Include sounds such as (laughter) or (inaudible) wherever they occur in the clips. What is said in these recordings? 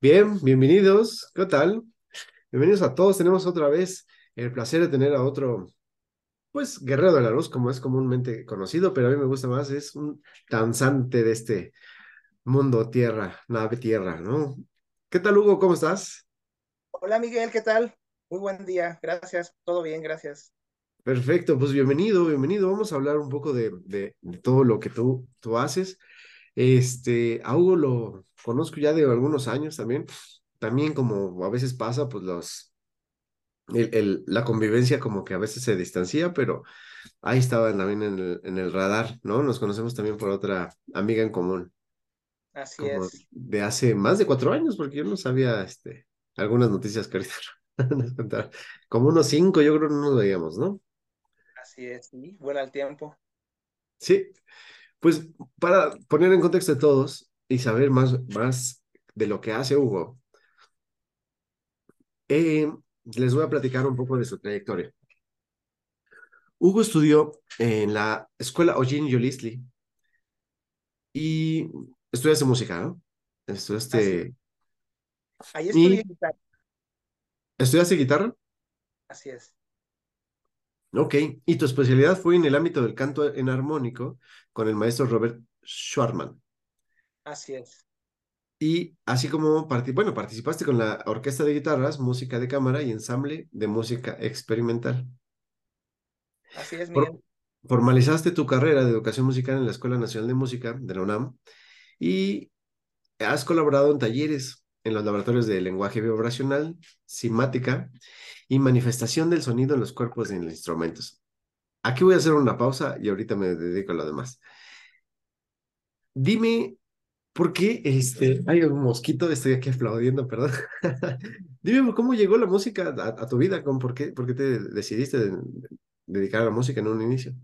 Bien, bienvenidos. ¿Qué tal? Bienvenidos a todos. Tenemos otra vez el placer de tener a otro, pues, guerrero de la luz, como es comúnmente conocido, pero a mí me gusta más, es un danzante de este mundo tierra, nave tierra, ¿no? ¿Qué tal, Hugo? ¿Cómo estás? Hola, Miguel, ¿qué tal? Muy buen día, gracias, todo bien, gracias. Perfecto, pues bienvenido, bienvenido. Vamos a hablar un poco de, de, de todo lo que tú, tú haces. Este, a Hugo lo conozco ya de algunos años también. También como a veces pasa, pues los, el, el, la convivencia como que a veces se distancia, pero ahí estaba también en el, en el radar, ¿no? Nos conocemos también por otra amiga en común. Así como es. de hace más de cuatro años, porque yo no sabía este, algunas noticias que ahorita (laughs) nos contaron. Como unos cinco, yo creo que no nos veíamos, ¿no? Así es, sí, vuela el tiempo. Sí, pues para poner en contexto de todos y saber más, más de lo que hace Hugo, eh, les voy a platicar un poco de su trayectoria. Hugo estudió en la escuela Eugene Yolisli y estudiaste música, ¿no? Estudiaste... Ahí estudié guitarra. ¿Estudiaste guitarra? Así es. Ok, y tu especialidad fue en el ámbito del canto en armónico con el maestro Robert Schwarman. Así es. Y así como, bueno, participaste con la orquesta de guitarras, música de cámara y ensamble de música experimental. Así es, Miguel. formalizaste tu carrera de educación musical en la Escuela Nacional de Música de la UNAM y has colaborado en talleres en los laboratorios de lenguaje vibracional, simática y manifestación del sonido en los cuerpos de los instrumentos. Aquí voy a hacer una pausa y ahorita me dedico a lo demás. Dime, ¿por qué este, hay un mosquito? Estoy aquí aplaudiendo, perdón. (laughs) Dime, ¿cómo llegó la música a, a tu vida? ¿Cómo- ¿Por qué, por qué te decidiste de- dedicar a la música en un inicio?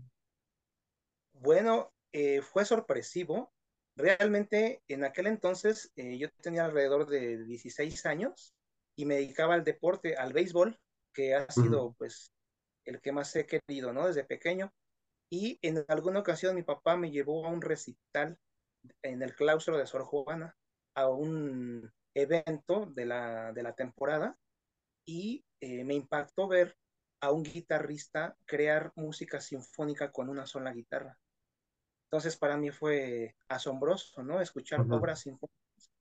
Bueno, eh, fue sorpresivo. Realmente en aquel entonces eh, yo tenía alrededor de 16 años y me dedicaba al deporte, al béisbol, que ha sido pues el que más he querido, ¿no? Desde pequeño. Y en alguna ocasión mi papá me llevó a un recital en el claustro de Sor Juana, a un evento de la, de la temporada y eh, me impactó ver a un guitarrista crear música sinfónica con una sola guitarra. Entonces para mí fue asombroso, ¿no? Escuchar obras sinfónicas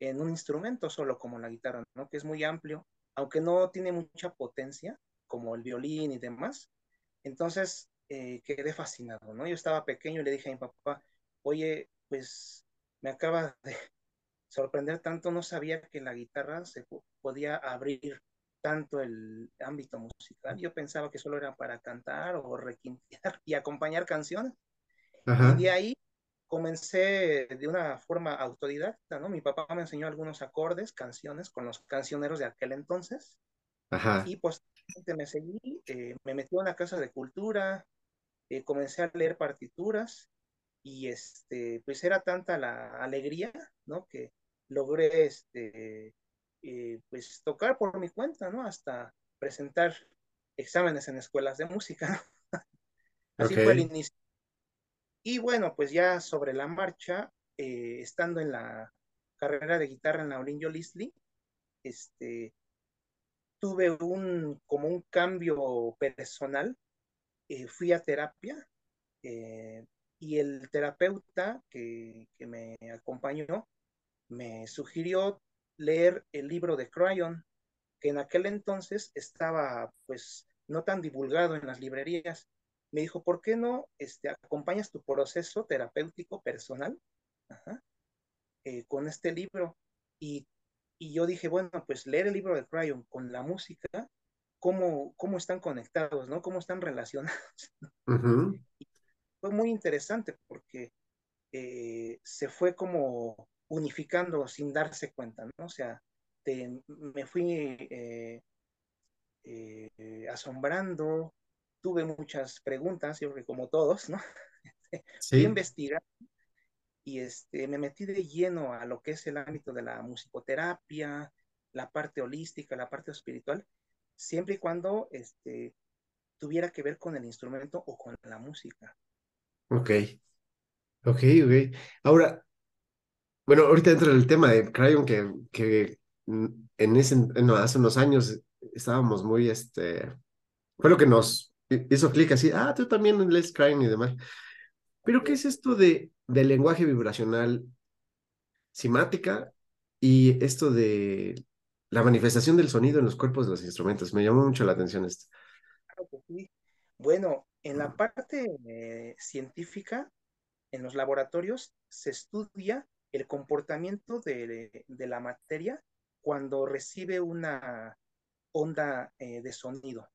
en un instrumento solo como la guitarra, ¿no? Que es muy amplio, aunque no tiene mucha potencia, como el violín y demás. Entonces eh, quedé fascinado, ¿no? Yo estaba pequeño y le dije a mi papá, oye, pues me acaba de (laughs) sorprender tanto, no sabía que la guitarra se po- podía abrir tanto el ámbito musical. Yo pensaba que solo era para cantar o requintear (laughs) y acompañar canciones. Y Ajá, de ahí comencé de una forma autodidacta, ¿no? Mi papá me enseñó algunos acordes, canciones con los cancioneros de aquel entonces ajá, y me seguí, eh, me metí a una casa de cultura, eh, comencé a leer partituras y este, pues era tanta la alegría, ¿no? Que logré este, eh, pues tocar por mi cuenta, ¿no? Hasta presentar exámenes en escuelas de música. (laughs) Así fue el inicio. Y bueno, pues ya sobre la marcha, eh, estando en la carrera de guitarra en la Olinjo Lisli, este, tuve un, como un cambio personal, eh, fui a terapia eh, y el terapeuta que, que, me acompañó me sugirió leer el libro de Cryon, que en aquel entonces estaba pues no tan divulgado en las librerías. Me dijo, ¿por qué no este, acompañas tu proceso terapéutico personal Ajá, eh, con este libro? Y, y, yo dije, bueno, pues leer el libro de Cryon con la música, ¿cómo, cómo están conectados, ¿no? ¿Cómo están relacionados? (laughs) fue muy interesante porque eh, se fue como unificando sin darse cuenta, ¿no? O sea, me fui eh, eh, asombrando, tuve muchas preguntas, yo creo que como todos, ¿no? (laughs) Sí. Fui a investigar y este, me metí de lleno a lo que es el ámbito de la musicoterapia, la parte holística, la parte espiritual, siempre y cuando este, tuviera que ver con el instrumento o con la música. Ok, ok, ok. Ahora, bueno, ahorita dentro del tema de Cryon, que, que en ese, no, hace unos años estábamos muy, este, fue lo que nos hizo clic así, ah, tú también lees Cryon y demás. Pero, ¿qué es esto de, del lenguaje vibracional simática y esto de la manifestación del sonido en los cuerpos de los instrumentos? Me llamó mucho la atención esto. Bueno, en la parte eh, científica, en los laboratorios, se estudia el comportamiento de, la materia cuando recibe una onda eh, de sonido.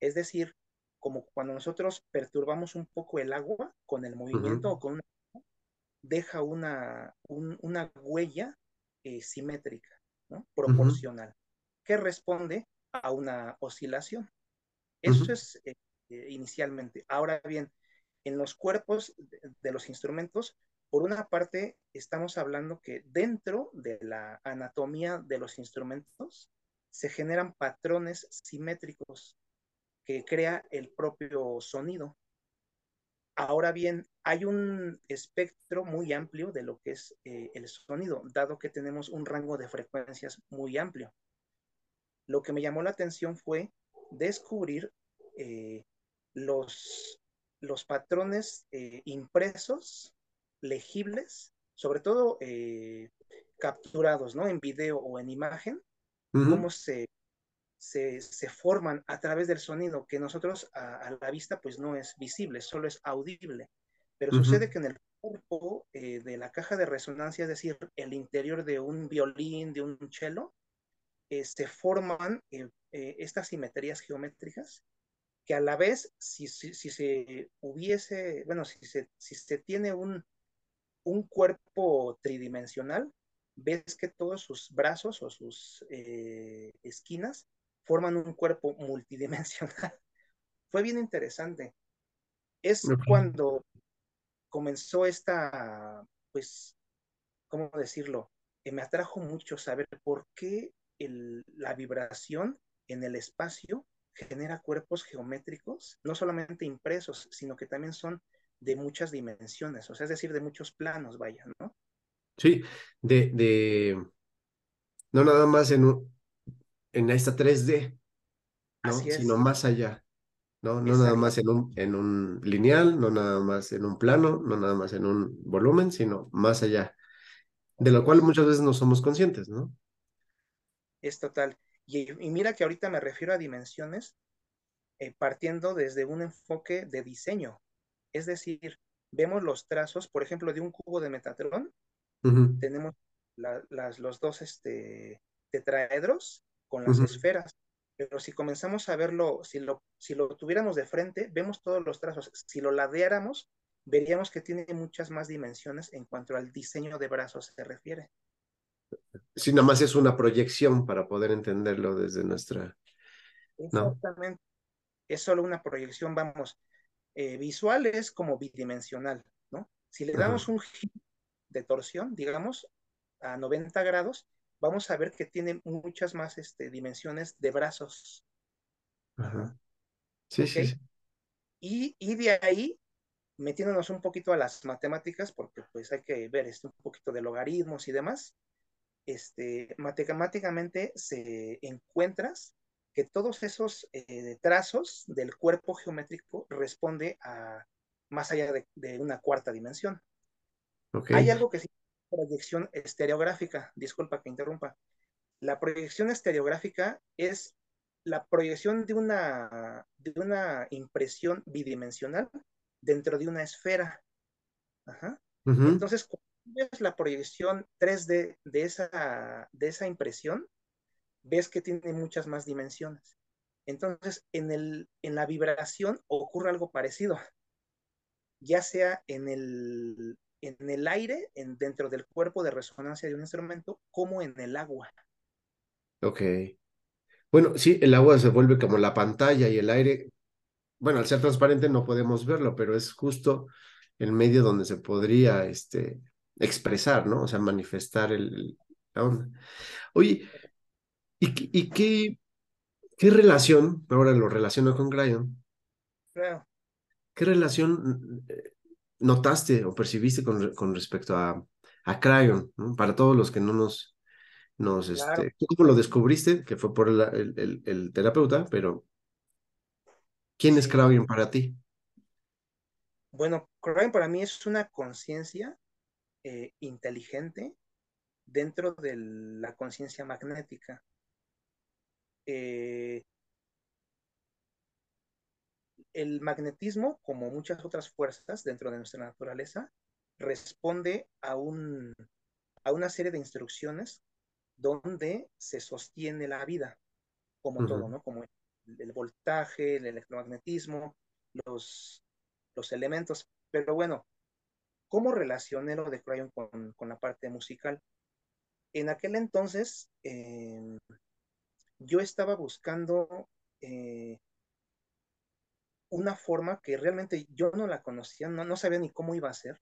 Es decir, como cuando nosotros perturbamos un poco el agua con el movimiento o con una deja una, una huella eh, simétrica, ¿no? proporcional, que responde a una oscilación. Eso es eh, inicialmente. Ahora bien, en los cuerpos de, los instrumentos, por una parte, estamos hablando que dentro de la anatomía de los instrumentos se generan patrones simétricos que crea el propio sonido. Ahora bien, hay un espectro muy amplio de lo que es eh, el sonido, dado que tenemos un rango de frecuencias muy amplio. Lo que me llamó la atención fue descubrir eh, los, los patrones eh, impresos, legibles, sobre todo capturados ¿no? en video o en imagen, cómo se se, forman a través del sonido que nosotros a, la vista pues no es visible, solo es audible. Pero sucede que en el cuerpo eh, de la caja de resonancia, es decir, el interior de un violín, de un cello, eh, se forman eh, estas simetrías geométricas que a la vez, si, si, se hubiese, bueno, si se, si se tiene un, un cuerpo tridimensional, ves que todos sus brazos o sus esquinas forman un cuerpo multidimensional. (laughs) Fue bien interesante. Es cuando comenzó esta, pues, ¿cómo decirlo? me atrajo mucho saber por qué la vibración en el espacio genera cuerpos geométricos, no solamente impresos, sino que también son de muchas dimensiones, o sea, es decir, de muchos planos, vaya, ¿no? Sí, de, de, no nada más en un, en esta 3D, ¿no? Sino más allá, ¿no? No nada más en un, en un lineal, no nada más en un plano, no nada más en un volumen, sino más allá, de lo cual muchas veces no somos conscientes, ¿no? Es total. Y, mira que ahorita me refiero a dimensiones eh, partiendo desde un enfoque de diseño. Es decir, vemos los trazos, por ejemplo, de un cubo de Metatron, tenemos las, los dos este, tetraedros con las esferas. Pero si comenzamos a verlo, si lo, si lo tuviéramos de frente, vemos todos los trazos. Si lo ladeáramos, veríamos que tiene muchas más dimensiones en cuanto al diseño de brazos se refiere. Si nada más es una proyección para poder entenderlo desde nuestra... Exactamente. Es solo una proyección, vamos, eh, visual es como bidimensional, ¿no? Si le damos un giro de torsión, digamos, a 90 grados, vamos a ver que tiene muchas más este, dimensiones de brazos. Ajá. Sí, sí, Y, y, de ahí, metiéndonos un poquito a las matemáticas, porque pues hay que ver este, un poquito de logaritmos y demás, este, matemáticamente se encuentras que todos esos eh, trazos del cuerpo geométrico responde a más allá de, una cuarta dimensión. Okay. Hay algo que sí proyección estereográfica. Disculpa que interrumpa. La proyección estereográfica es la proyección de una, de una impresión bidimensional dentro de una esfera. Entonces, cuando ves la proyección 3D de esa, de esa impresión, ves que tiene muchas más dimensiones. Entonces, en, el, en la vibración ocurre algo parecido. ya sea en el, en el aire, en, dentro del cuerpo de resonancia de un instrumento, como en el agua. Ok. Bueno, sí, el agua se vuelve como la pantalla y el aire, bueno, al ser transparente no podemos verlo, pero es justo el medio donde se podría este, expresar, ¿no? O sea, manifestar el, la onda. Oye, ¿y, y qué, qué relación, ahora lo relaciono con Cryon, Claro. qué relación eh, notaste o percibiste con, con respecto a, a Cryon, ¿no? Para todos los que no nos, nos, Claro. este, ¿cómo lo descubriste? Que fue por el, el, el- el terapeuta, pero ¿quién es Sí. Cryon para ti? Bueno, Cryon para mí es una conciencia eh, inteligente dentro de la conciencia magnética. Eh, el magnetismo, como muchas otras fuerzas dentro de nuestra naturaleza, responde a, un, a una serie de instrucciones donde se sostiene la vida, como Ujú. todo, ¿no? Como el, el voltaje, el electromagnetismo, los, los elementos. Pero bueno, ¿cómo relacioné lo de Cryon con, con la parte musical? En aquel entonces, eh, yo estaba buscando eh, una forma que realmente yo no la conocía, no, no sabía ni cómo iba a ser,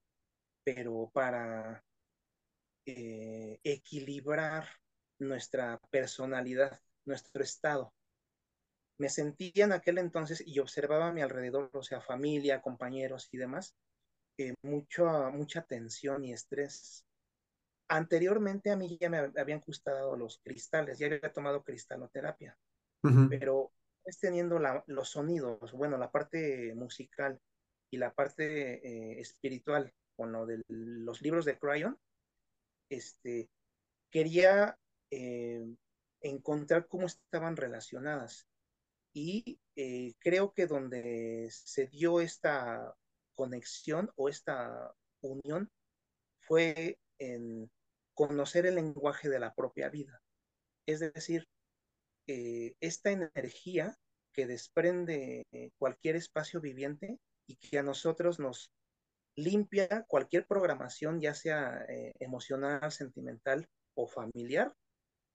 pero para eh, equilibrar nuestra personalidad, nuestro estado. Me sentía en aquel entonces y observaba a mi alrededor, o sea, familia, compañeros y demás, eh, mucho, mucha tensión y estrés. Anteriormente a mí ya me habían gustado los cristales, ya había tomado cristaloterapia, pero es teniendo los sonidos, bueno, la parte musical y la parte eh, espiritual con lo de los libros de Cryon, este, quería eh, encontrar cómo estaban relacionadas. Y eh, creo que donde se dio esta conexión o esta unión fue en conocer el lenguaje de la propia vida. Es decir, eh, esta energía que desprende cualquier espacio viviente y que a nosotros nos limpia cualquier programación, ya sea eh, emocional, sentimental o familiar,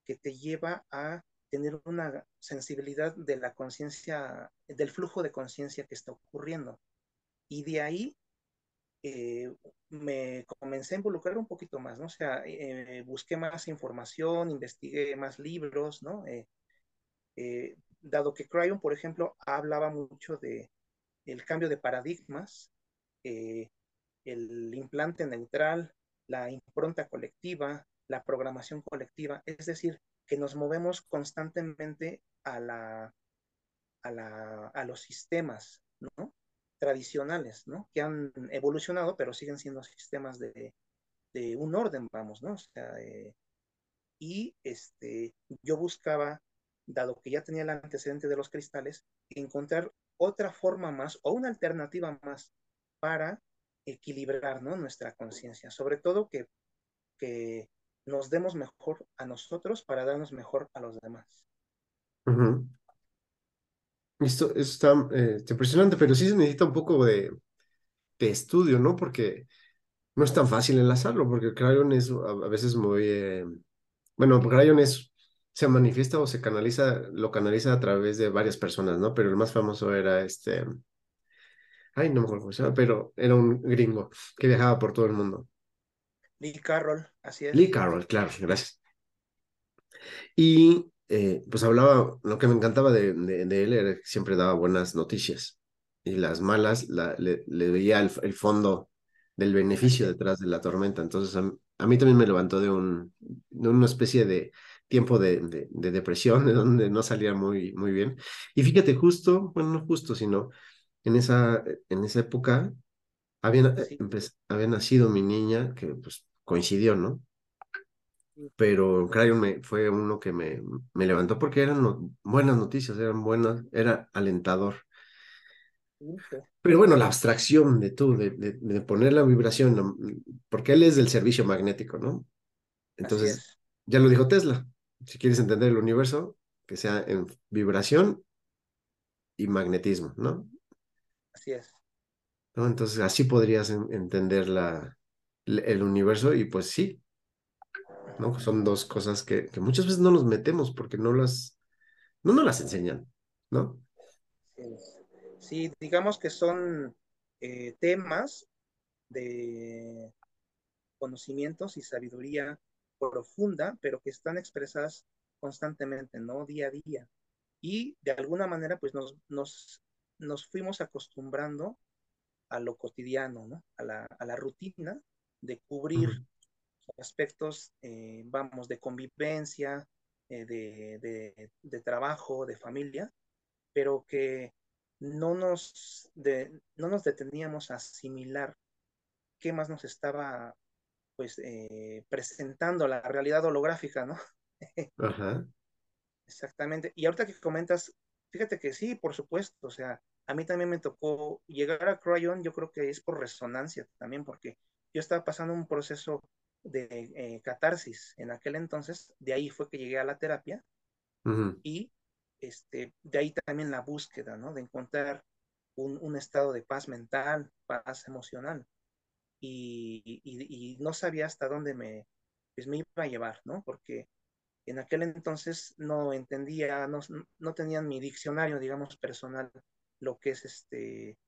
que te lleva a tener una sensibilidad de la conciencia, del flujo de conciencia que está ocurriendo. Y de ahí eh, me comencé a involucrar un poquito más, ¿no? O sea, eh, busqué más información, investigué más libros, ¿no? Eh, eh, dado que Cryon, por ejemplo, hablaba mucho de el cambio de paradigmas, eh, el implante neutral, la impronta colectiva, la programación colectiva, es decir, que nos movemos constantemente a, la, a, la, a los sistemas ¿no? tradicionales, ¿no? que han evolucionado, pero siguen siendo sistemas de, de un orden, vamos, ¿no? O sea, eh, y este, yo buscaba, dado que ya tenía el antecedente de los cristales, encontrar otra forma más o una alternativa más para equilibrar ¿no? nuestra conciencia, sobre todo que, que nos demos mejor a nosotros para darnos mejor a los demás. Ujú. Esto, esto está eh, impresionante, pero sí se necesita un poco de, de estudio, ¿no? Porque no es tan fácil enlazarlo, porque Cryon es a, a veces muy... eh, bueno, Cryon es, se manifiesta o se canaliza, lo canaliza a través de varias personas, ¿no? Pero el más famoso era este... Ay, no me acuerdo cómo se llama, pero era un gringo que viajaba por todo el mundo. Lee Carroll, así es. Lee Carroll, claro, gracias. Y eh, pues hablaba, lo que me encantaba de, de, de, él era que siempre daba buenas noticias y las malas la, le, le, veía el, el, fondo del beneficio detrás de la tormenta. Entonces a, a mí también me levantó de, un, de una especie de tiempo de, de, de, depresión, (laughs) de donde no salía muy, muy bien. Y fíjate, justo, bueno, no justo, sino en esa, en esa época había, sí. había nacido mi niña, que pues coincidió, ¿no? pero Cryon me, fue uno que me, me levantó porque eran no, buenas noticias, eran buenas, era alentador. Pero bueno, la abstracción de tú, de, de, de, poner la vibración, porque él es del servicio magnético, ¿no? Entonces, ya lo dijo Tesla, si quieres entender el universo, que sea en vibración y magnetismo, ¿no? Así es. ¿no? Entonces así podrías entender la, el universo y pues sí, ¿no? Son dos cosas que, que muchas veces no nos metemos porque no las, no nos las enseñan, ¿no? Sí, digamos que son eh, temas de conocimientos y sabiduría profunda, pero que están expresadas constantemente, ¿no? Día a día. Y de alguna manera, pues nos, nos, nos fuimos acostumbrando a lo cotidiano, ¿no? A la, a la rutina de cubrir aspectos, eh, vamos, de convivencia, eh, de, de, de, trabajo, de familia, pero que no nos, de, no nos deteníamos a asimilar qué más nos estaba pues eh, presentando la realidad holográfica, ¿no? (laughs) Ajá. Exactamente. Y ahorita que comentas, fíjate que sí, por supuesto, o sea, a mí también me tocó llegar a Cryon, yo creo que es por resonancia también, porque yo estaba pasando un proceso de eh, catarsis en aquel entonces, de ahí fue que llegué a la terapia y este, de ahí también la búsqueda, ¿no? De encontrar un, un estado de paz mental, paz emocional. Y, y, y, no sabía hasta dónde me, pues me iba a llevar, ¿no? Porque en aquel entonces no entendía, no, no tenían mi diccionario, digamos, personal, lo que es este,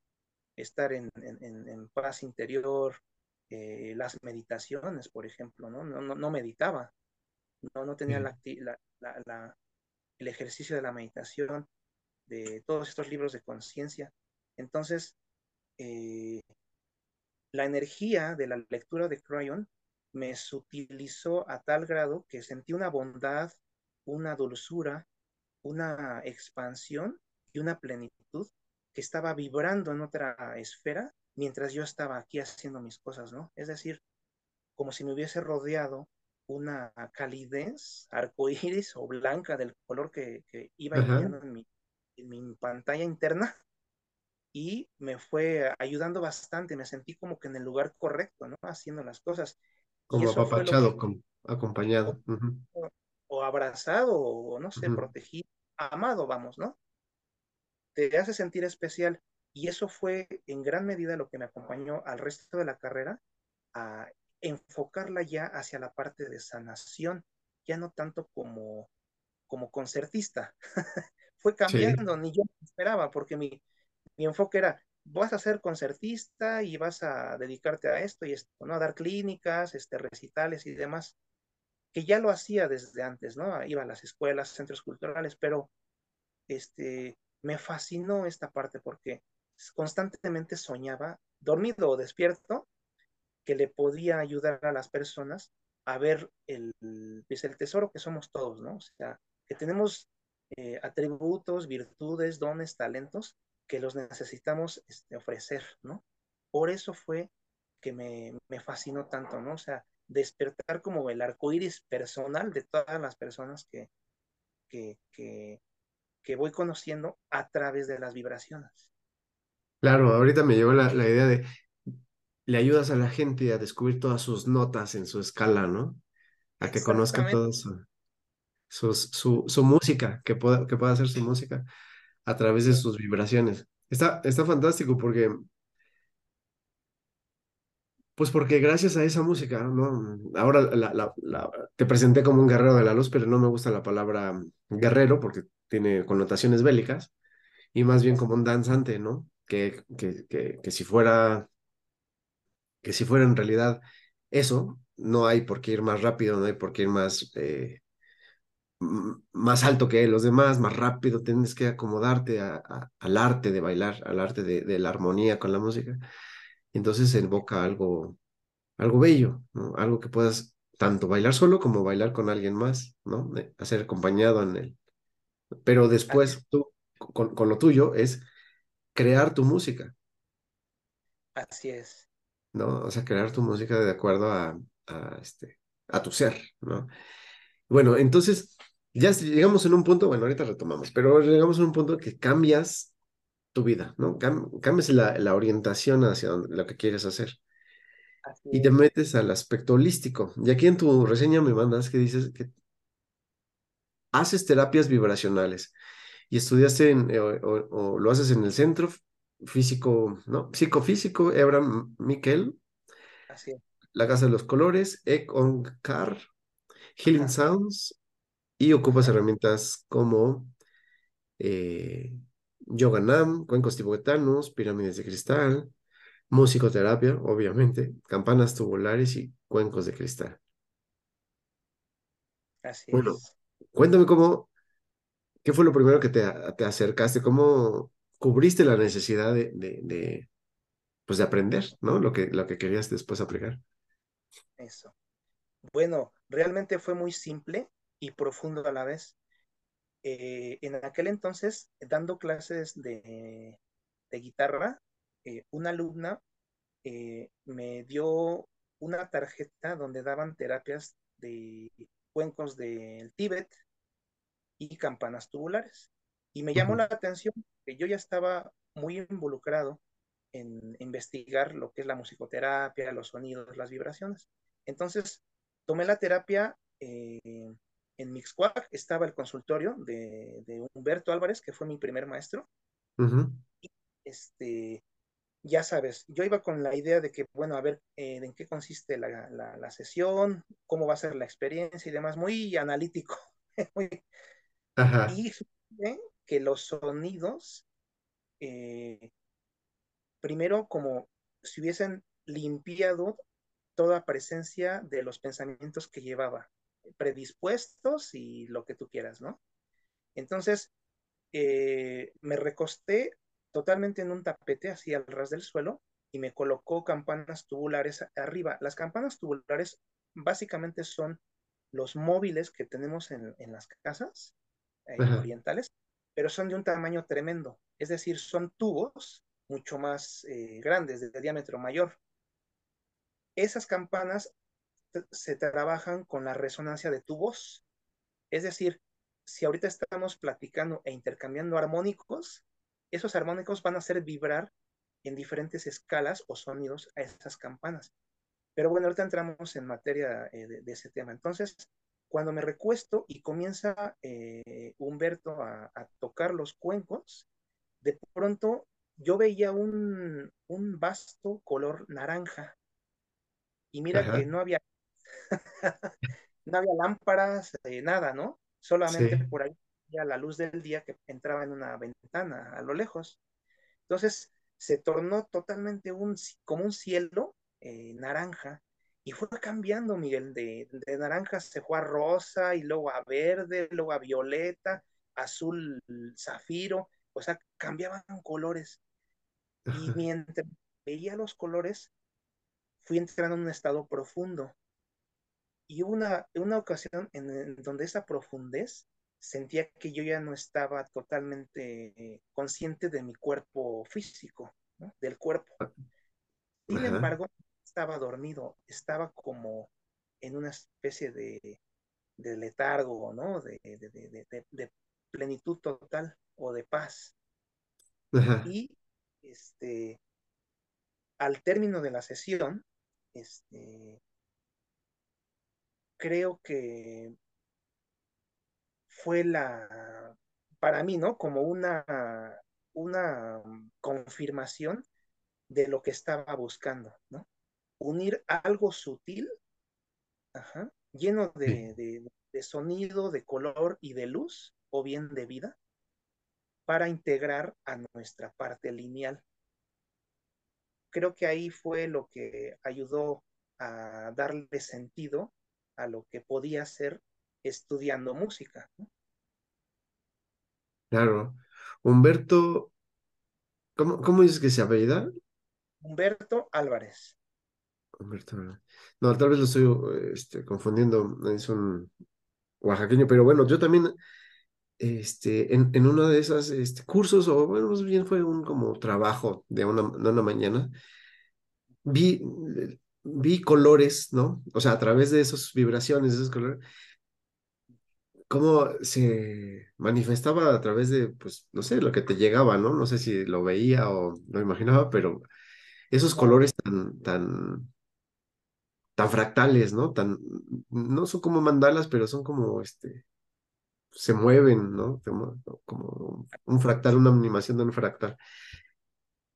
estar en, en, en paz interior, eh, las meditaciones, por ejemplo, ¿no? No, no, no meditaba, no, no tenía la, la, la, el ejercicio de la meditación, de todos estos libros de conciencia. Entonces, eh, la energía de la lectura de Cryon me sutilizó a tal grado que sentí una bondad, una dulzura, una expansión y una plenitud que estaba vibrando en otra esfera mientras yo estaba aquí haciendo mis cosas, ¿no? Es decir, como si me hubiese rodeado una calidez arcoíris o blanca del color que, que iba en mi, en mi pantalla interna y me fue ayudando bastante, me sentí como que en el lugar correcto, ¿no? Haciendo las cosas. Como apapachado, acompañado. O, o, abrazado, o no sé, protegido, amado, vamos, ¿no? Te hace sentir especial. Y eso fue en gran medida lo que me acompañó al resto de la carrera a enfocarla ya hacia la parte de sanación, ya no tanto como, como concertista. (laughs) fue cambiando, ni yo esperaba, porque mi, mi enfoque era, vas a ser concertista y vas a dedicarte a esto y esto, ¿no? A dar clínicas, este, recitales y demás, que ya lo hacía desde antes, ¿no? Iba a las escuelas, centros culturales, pero este, me fascinó esta parte porque constantemente soñaba, dormido o despierto, que le podía ayudar a las personas a ver el, pues el tesoro que somos todos, ¿no? O sea, que tenemos eh, atributos, virtudes, dones, talentos que los necesitamos este, ofrecer, ¿no? Por eso fue que me, me, fascinó tanto, ¿no? O sea, despertar como el arco iris personal de todas las personas que, que, que, que voy conociendo a través de las vibraciones. Claro, ahorita me llegó la, la idea de le ayudas a la gente a descubrir todas sus notas en su escala, ¿no? A que conozca todo su, su, su, su, música, que pueda, que pueda hacer su música a través de sus vibraciones. Está, está fantástico porque, pues porque gracias a esa música, ¿no? Ahora te presenté como un guerrero de la luz, pero no me gusta la palabra guerrero porque tiene connotaciones bélicas y más bien como un danzante, ¿no? que, que, que, si fuera, que si fuera en realidad eso, no hay por qué ir más rápido, no hay por qué ir más, eh, más alto que los demás, más rápido, tienes que acomodarte a, al arte de bailar, al arte de, de, la armonía con la música. Entonces se evoca algo, algo bello, ¿no? algo que puedas tanto bailar solo como bailar con alguien más, ¿no? Hacer acompañado en él. Pero después tú, con, con, lo tuyo, es crear tu música. Así es. ¿No? O sea, crear tu música de acuerdo a, a, este, a tu ser, ¿no? Bueno, entonces, ya llegamos en un punto, bueno, ahorita retomamos, pero llegamos en un punto que cambias tu vida, ¿no? cambias la, la, orientación hacia lo que quieres hacer. Así y te metes al aspecto holístico. Y aquí en tu reseña me mandas que dices que haces terapias vibracionales y estudiaste en, eh, o, o, lo haces en el centro físico, ¿no? Psicofísico, Abraham Miquel. Así es. La Casa de los Colores, Ek Car, Healing. Sounds, y ocupas herramientas como eh, Yoga Nam, cuencos tibetanos, pirámides de cristal, musicoterapia, obviamente, campanas tubulares y cuencos de cristal. Así Bueno, es. cuéntame cómo, qué fue lo primero que te, te acercaste, cómo cubriste la necesidad de, de, de, pues de aprender, ¿no? Lo que, lo que querías después aplicar. Eso. Bueno, realmente fue muy simple y profundo a la vez. Eh, en aquel entonces, dando clases de, de guitarra, eh, una alumna eh, me dio una tarjeta donde daban terapias de cuencos del Tíbet y campanas tubulares. Y me llamó la atención que yo ya estaba muy involucrado en investigar lo que es la musicoterapia, los sonidos, las vibraciones. Entonces, tomé la terapia eh, en Mixcuac, estaba el consultorio de, de, Humberto Álvarez, que fue mi primer maestro. Y, este, ya sabes, yo iba con la idea de que, bueno, a ver eh, en qué consiste la, la, la, sesión, cómo va a ser la experiencia y demás, muy analítico. (laughs) muy... Ajá, Y fíjate que los sonidos, eh, primero como si hubiesen limpiado toda presencia de los pensamientos que llevaba, predispuestos y lo que tú quieras, ¿no? Entonces, eh, me recosté totalmente en un tapete así al ras del suelo y me colocó campanas tubulares arriba. Las campanas tubulares básicamente son los móviles que tenemos en, en las casas eh, orientales, pero son de un tamaño tremendo. Es decir, son tubos mucho más eh, grandes, de, de diámetro mayor. Esas campanas se trabajan con la resonancia de tu voz. Es decir, si ahorita estamos platicando e intercambiando armónicos, esos armónicos van a hacer vibrar en diferentes escalas o sonidos a esas campanas. Pero bueno, ahorita entramos en materia eh, de, de, ese tema. Entonces, cuando me recuesto y comienza eh, Humberto a, a, tocar los cuencos, de pronto yo veía un, un vasto color naranja. Y mira que no había, (laughs) no había lámparas, eh, nada, ¿no? Solamente sí, por ahí ya la luz del día que entraba en una ventana a lo lejos. Entonces se tornó totalmente un, como un cielo eh, naranja y fue cambiando, Miguel, de, de, naranja se fue a rosa y luego a verde, luego a violeta, azul, zafiro, o sea, cambiaban colores. Y mientras veía los colores, fui entrando en un estado profundo. Y hubo una, una ocasión en, en donde esa profundez sentía que yo ya no estaba totalmente eh, consciente de mi cuerpo físico, ¿no? del cuerpo. Sin ajá, embargo, estaba dormido, estaba como en una especie de, de letargo, ¿no? De, de, de, de, plenitud total o de paz. ajá, Y este, al término de la sesión, este, creo que fue la, para mí, ¿no? Como una, una confirmación de lo que estaba buscando, ¿no? Unir algo sutil, ajá, lleno de, de, de, sonido, de color y de luz, o bien de vida, para integrar a nuestra parte lineal. Creo que ahí fue lo que ayudó a darle sentido a lo que podía ser estudiando música. ¿no? claro. Humberto, ¿cómo, cómo dices que se apellida? Humberto Álvarez. Humberto, no, tal vez lo estoy este, confundiendo, es un oaxaqueño, pero bueno, yo también, este, en, en uno de esos este, cursos, o bueno, más bien fue un como trabajo de una, de una mañana, vi, vi colores, ¿no? O sea, a través de esas vibraciones, esos colores, cómo se manifestaba a través de, pues, no sé, lo que te llegaba, ¿no? No sé si lo veía o lo imaginaba, pero esos colores tan, tan, tan fractales, ¿no? Tan, no son como mandalas, pero son como, este, se mueven, ¿no? Como, como un fractal, una animación de un fractal.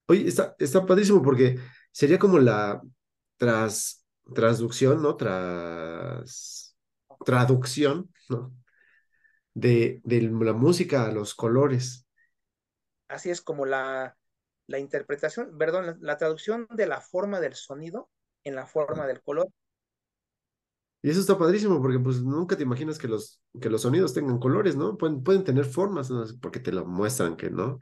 Oye, está, está padrísimo porque sería como la tras, transducción, ¿no? Tras, traducción, ¿no? De, de la música a los colores. Así es como la, la interpretación, perdón, la, la traducción de la forma del sonido en la forma del color. Y eso está padrísimo porque pues nunca te imaginas que los, que los sonidos tengan colores, ¿no? Pueden, pueden tener formas, ¿no? porque te lo muestran que no,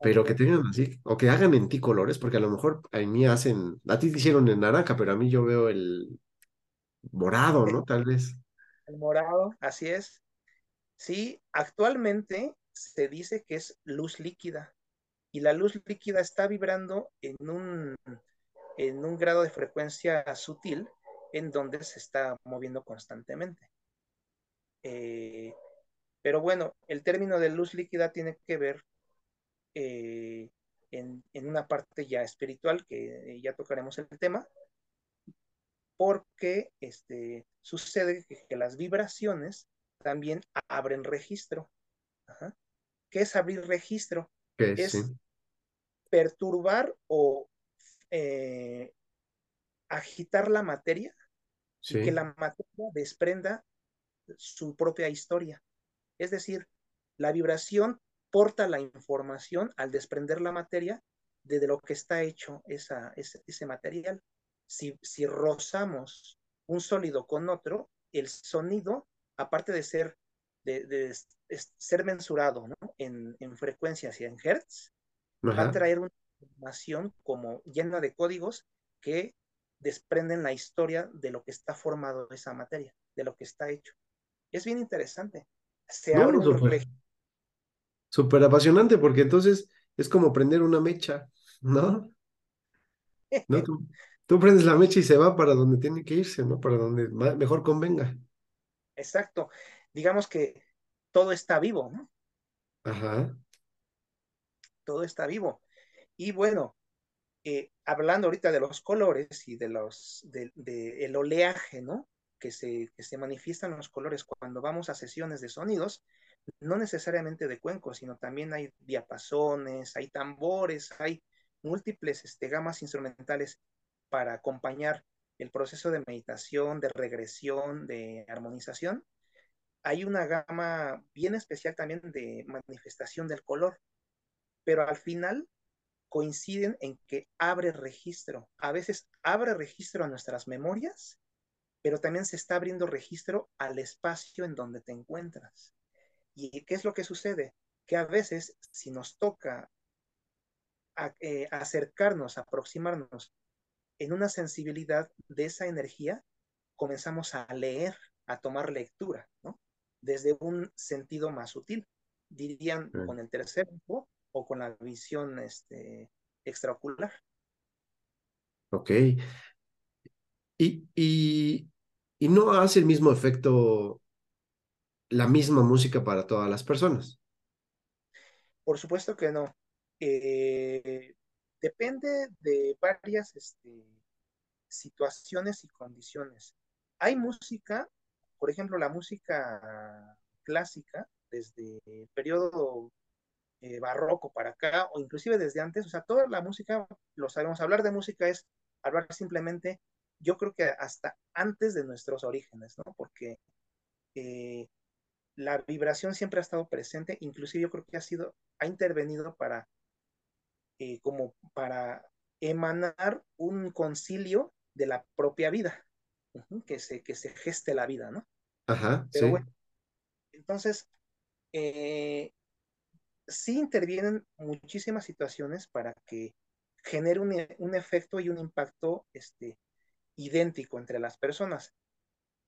pero que tengan así, o que hagan en ti colores, porque a lo mejor a mí hacen, a ti te hicieron en naranja, pero a mí yo veo el morado, ¿no? Tal vez. El morado, así es. Sí, actualmente se dice que es luz líquida y la luz líquida está vibrando en un, en un grado de frecuencia sutil en donde se está moviendo constantemente. Eh, pero bueno, el término de luz líquida tiene que ver eh, en, en, una parte ya espiritual, que ya tocaremos el tema, porque este, sucede que, que las vibraciones también abren registro. Ajá. ¿Qué es abrir registro? es sí. perturbar o eh, agitar la materia sí. y que la materia desprenda su propia historia. Es decir, la vibración porta la información al desprender la materia de, de lo que está hecho esa, ese, ese material. Si, si rozamos un sólido con otro, el sonido, aparte de ser, de, de, de ser mensurado ¿no? en, en, frecuencias y en hertz, Ajá. va a traer una información como llena de códigos que desprenden la historia de lo que está formado esa materia, de lo que está hecho. Es bien interesante. Se no, abre súper apasionante porque entonces es como prender una mecha, ¿no? (laughs) ¿No? Tú, tú, prendes la mecha y se va para donde tiene que irse, ¿no? Para donde mejor convenga. Exacto. Digamos que todo está vivo, ¿no? Ajá. Todo está vivo. Y bueno, eh, hablando ahorita de los colores y de los de, de el oleaje, ¿no? Que se, que se manifiestan los colores cuando vamos a sesiones de sonidos, no necesariamente de cuencos, sino también hay diapasones, hay tambores, hay múltiples este, gamas instrumentales para acompañar el proceso de meditación, de regresión, de armonización. Hay una gama bien especial también de manifestación del color, pero al final coinciden en que abre registro. A veces abre registro a nuestras memorias, pero también se está abriendo registro al espacio en donde te encuentras. ¿Y qué es lo que sucede? Que a veces, si nos toca a, eh, acercarnos, aproximarnos en una sensibilidad de esa energía, comenzamos a leer, a tomar lectura, ¿no? Desde un sentido más sutil, dirían sí. con el tercer ojo o con la visión este, extraocular. Ok. Y, y, y no hace el mismo efecto la misma música para todas las personas. Por supuesto que no. Eh, depende de varias este, situaciones y condiciones. Hay música, por ejemplo, la música clásica, desde el periodo eh, barroco para acá, o inclusive desde antes, o sea, toda la música, lo sabemos, hablar de música es hablar simplemente, yo creo que hasta antes de nuestros orígenes, ¿no? Porque eh, la vibración siempre ha estado presente, inclusive yo creo que ha sido, ha intervenido para, eh, como para emanar un concilio de la propia vida, que, se, que se geste la vida, ¿no? Ajá, Pero sí. bueno, entonces, eh, sí intervienen muchísimas situaciones para que genere un, un efecto y un impacto este, idéntico entre las personas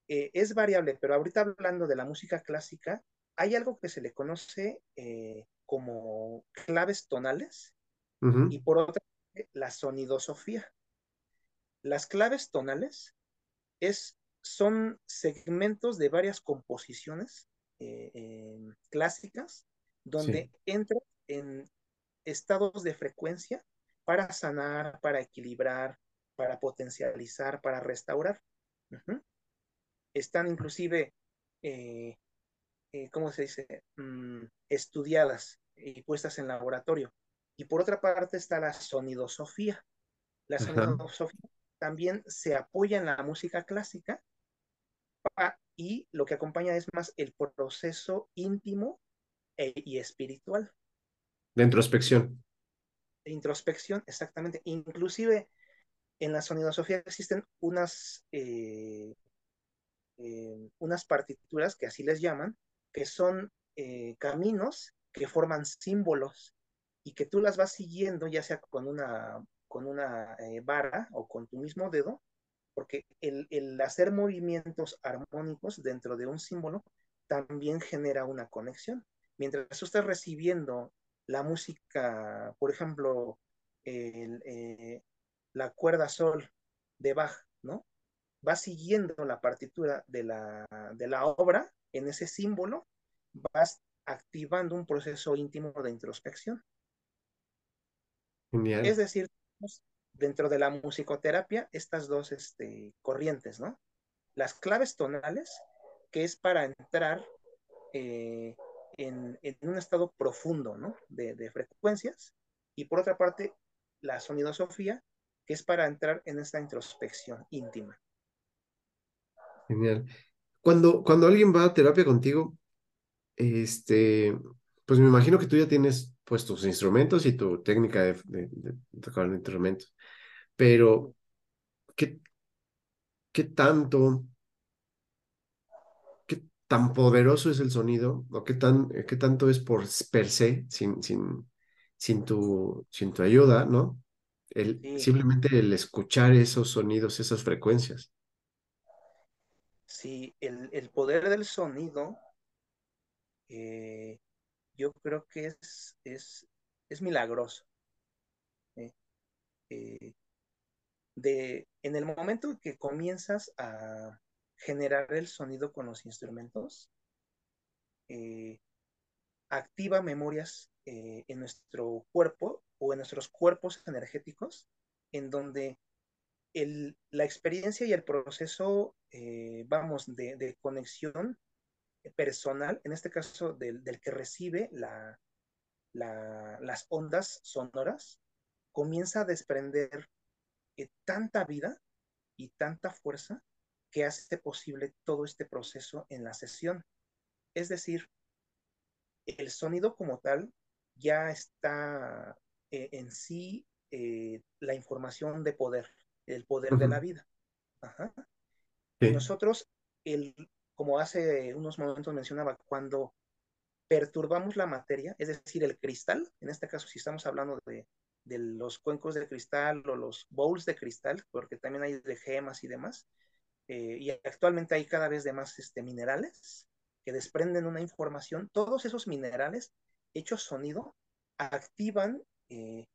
eh, es variable, pero ahorita hablando de la música clásica, hay algo que se le conoce eh, como claves tonales uh -huh. y por otra la sonidosofía. Las claves tonales es, son segmentos de varias composiciones eh, eh clásicas donde sí. entra en estados de frecuencia para sanar, para equilibrar, para potencializar, para restaurar. Uh -huh están inclusive, eh, eh, ¿cómo se dice?, mm, estudiadas y puestas en laboratorio. Y por otra parte está la sonidosofía. La sonidosofía también se apoya en la música clásica y lo que acompaña es más el proceso íntimo e, y espiritual. De introspección. De introspección, exactamente. Inclusive en la sonidosofía existen unas, eh, eh, unas partituras que así les llaman, que son eh, caminos que forman símbolos y que tú las vas siguiendo ya sea con una, con una vara o con tu mismo dedo, porque el, el hacer movimientos armónicos dentro de un símbolo también genera una conexión. Mientras tú estás recibiendo la música, por ejemplo, el, la cuerda sol de Bach, ¿no? Va siguiendo la partitura de la, de la obra en ese símbolo, vas activando un proceso íntimo de introspección. Genial. Es decir, dentro de la musicoterapia, estas dos este, corrientes, ¿no? Las claves tonales, que es para entrar eh, en, en, un estado profundo, ¿no? De, de, frecuencias. Y por otra parte, la sonidosofía, que es para entrar en esta introspección íntima. Genial. Cuando, cuando alguien va a terapia contigo, este, pues me imagino que tú ya tienes pues tus instrumentos y tu técnica de, de, tocar instrumentos, pero ¿qué, qué tanto, qué tan poderoso es el sonido o qué, tan, qué tanto es por per se, sin, sin, sin, tu, sin tu ayuda, ¿no? El, Simplemente el escuchar esos sonidos, esas frecuencias. Sí, el, el poder del sonido, eh, yo creo que es, es, es milagroso. ¿eh? Eh, de, en el momento que comienzas a generar el sonido con los instrumentos, activa memorias en nuestro cuerpo o en nuestros cuerpos energéticos, en donde la experiencia y el proceso, eh, vamos, de, conexión personal, en este caso del, que recibe la, las ondas sonoras, comienza a desprender eh, tanta vida y tanta fuerza que hace posible todo este proceso en la sesión. Es decir, el sonido como tal ya está eh, en sí la información de poder, el poder de la vida. Y nosotros, el, como hace unos momentos mencionaba, cuando perturbamos la materia, es decir, el cristal, en este caso si estamos hablando de, de los cuencos de cristal o los bowls de cristal, porque también hay de gemas y demás, eh, y actualmente hay cada vez de más este, minerales que desprenden una información, todos esos minerales hechos sonido activan eh,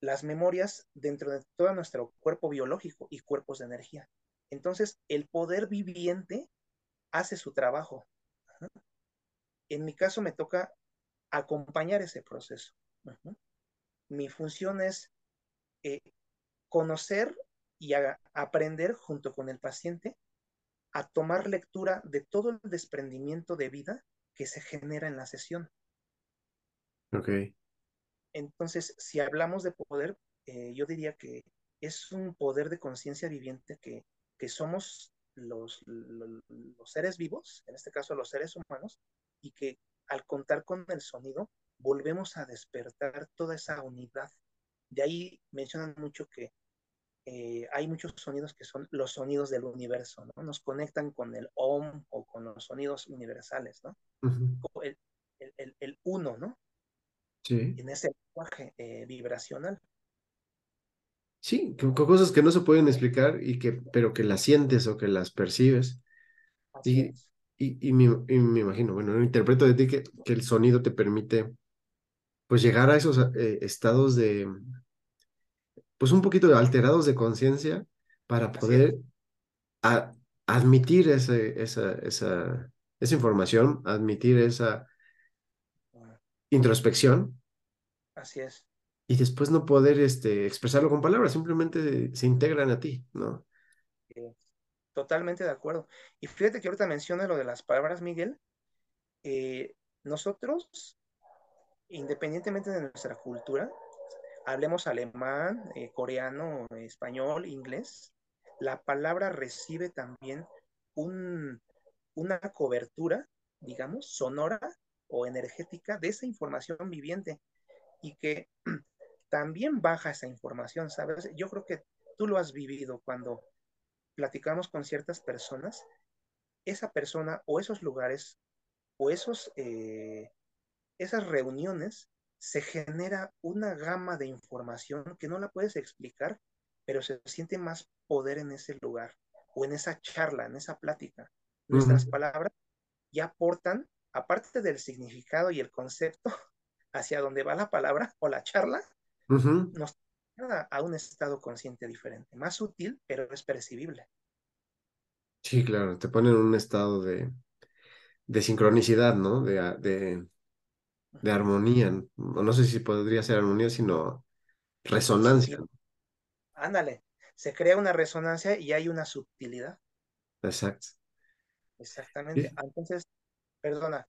las memorias dentro de todo nuestro cuerpo biológico y cuerpos de energía. Entonces, el poder viviente hace su trabajo. En mi caso me toca acompañar ese proceso. Mi función es eh, conocer y aprender junto con el paciente a tomar lectura de todo el desprendimiento de vida que se genera en la sesión. Ok. Entonces, si hablamos de poder, eh, yo diría que es un poder de conciencia viviente que, que somos los, los, seres vivos, en este caso los seres humanos, y que al contar con el sonido volvemos a despertar toda esa unidad. De ahí mencionan mucho que eh, hay muchos sonidos que son los sonidos del universo, ¿no? Nos conectan con el OM o con los sonidos universales, ¿no? el, el, el, uno, ¿no? En ese lenguaje eh, vibracional. Sí, con, cosas que no se pueden explicar y que, pero que las sientes o que las percibes. y, y, y, me, imagino, bueno, interpreto de ti que, que, el sonido te permite pues llegar a esos eh, estados de, pues un poquito alterados de conciencia para poder admitir ese, esa, esa, esa información, admitir esa introspección. Así es. Y después no poder este, expresarlo con palabras, simplemente se integran a ti, ¿no? Totalmente de acuerdo. Y fíjate que ahorita menciona lo de las palabras, Miguel. Eh, nosotros independientemente de nuestra cultura, hablemos alemán, eh, coreano, español, inglés, la palabra recibe también un, una cobertura, digamos, sonora o energética de esa información viviente y que (clears throat) también baja esa información, ¿sabes? Yo creo que tú lo has vivido cuando platicamos con ciertas personas, esa persona o esos lugares o esos, eh, esas reuniones se genera una gama de información que no la puedes explicar, pero se siente más poder en ese lugar o en esa charla, en esa plática. Nuestras palabras ya aportan, aparte del significado y el concepto, (laughs) hacia donde va la palabra o la charla, nos lleva a un estado consciente diferente, más sutil, pero es percibible. Sí, claro, te pone en un estado de, de sincronicidad, ¿no? De, de, de armonía. No sé si podría ser armonía, sino resonancia. Ándale, se crea una resonancia y hay una sutilidad. Exacto. Exactamente. Entonces, perdona,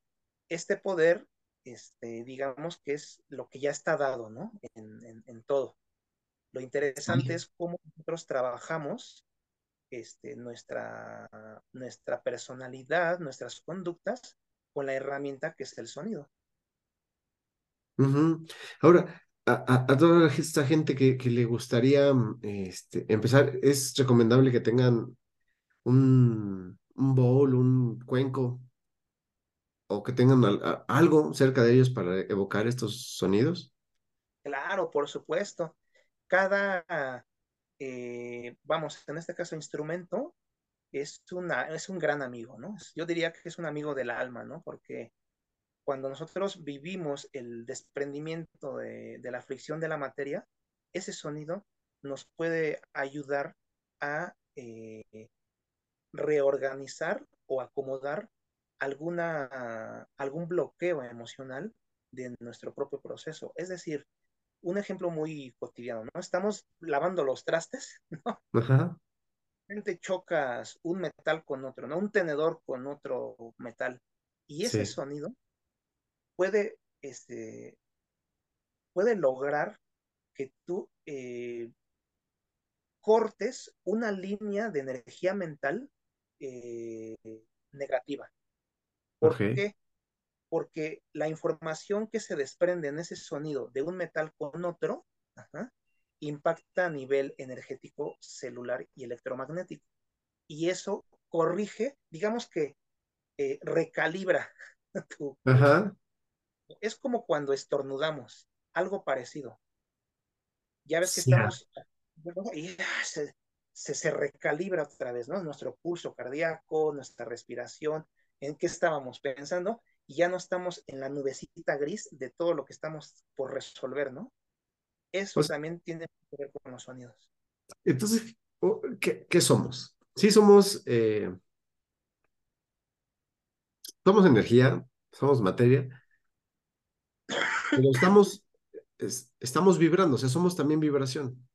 este poder, este, digamos que es lo que ya está dado, ¿no? En, en, todo. Lo interesante es cómo nosotros trabajamos este, nuestra, nuestra personalidad, nuestras conductas con la herramienta que es el sonido. Ahora, a, a, toda esta gente que, que le gustaría este, empezar, es recomendable que tengan un, un bowl, un cuenco, o que tengan algo cerca de ellos para evocar estos sonidos? Claro, por supuesto. Cada, eh, vamos, en este caso, instrumento es, una, es un gran amigo, ¿no? Yo diría que es un amigo del alma, ¿no? Porque cuando nosotros vivimos el desprendimiento de, la fricción de la materia, ese sonido nos puede ayudar a eh, reorganizar o acomodar alguna, algún bloqueo emocional de nuestro propio proceso. Es decir, un ejemplo muy cotidiano, ¿no? Estamos lavando los trastes, (laughs) ¿no? Ajá. chocas un metal con otro, ¿no? Un tenedor con otro metal. Y ese sonido puede, este, puede lograr que tú eh, cortes una línea de energía mental eh, negativa. ¿Por qué? Porque la información que se desprende en ese sonido de un metal con otro impacta a nivel energético, celular y electromagnético. Y eso corrige, digamos que eh, recalibra (laughs) tu... Es como cuando estornudamos, algo parecido. Ya ves que estamos... Y ah, se, se, recalibra otra vez, ¿no? Nuestro pulso cardíaco, nuestra respiración, en qué estábamos pensando y ya no estamos en la nubecita gris de todo lo que estamos por resolver, ¿no? Eso pues también tiene que ver con los sonidos. Entonces, ¿qué, qué somos? Sí somos, eh, somos energía, somos materia, pero estamos, estamos vibrando, o sea, somos también vibración.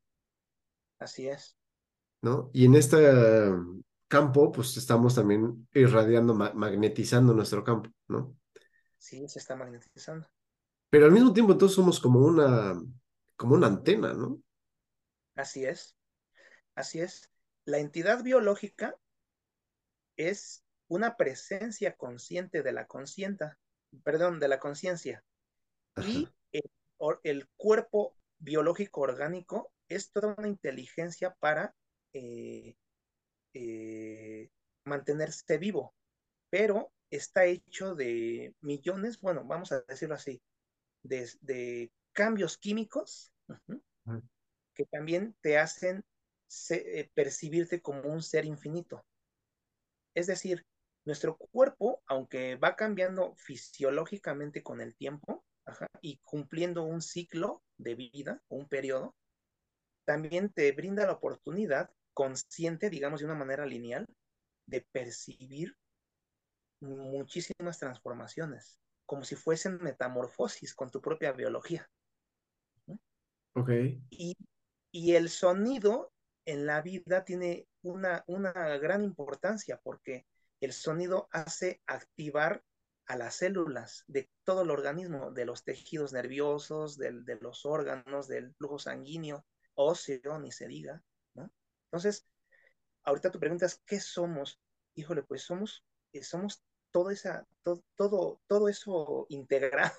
Así es. ¿no? Y en este campo, pues estamos también irradiando, magnetizando nuestro campo, ¿no? Sí, se está magnetizando. Pero al mismo tiempo, todos somos como una, como una antena, ¿no? Así es, así es. La entidad biológica es una presencia consciente de la conscienta, perdón, de la conciencia. Y el, el, cuerpo biológico orgánico es toda una inteligencia para eh, eh, mantenerse vivo, pero está hecho de millones, bueno, vamos a decirlo así, de, cambios químicos que también te hacen eh, percibirte como un ser infinito. Es decir, nuestro cuerpo, aunque va cambiando fisiológicamente con el tiempo y cumpliendo un ciclo de vida, un periodo, también te brinda la oportunidad consciente, digamos, de una manera lineal, de percibir muchísimas transformaciones, como si fuesen metamorfosis con tu propia biología. Ok. Y, y, el sonido en la vida tiene una, una gran importancia porque el sonido hace activar a las células de todo el organismo, de los tejidos nerviosos, de, de los órganos, del flujo sanguíneo, óseo, ni se diga. Entonces, ahorita tú preguntas, ¿qué somos? Híjole, pues somos, eh, somos todo, esa, todo, todo, todo eso integrado,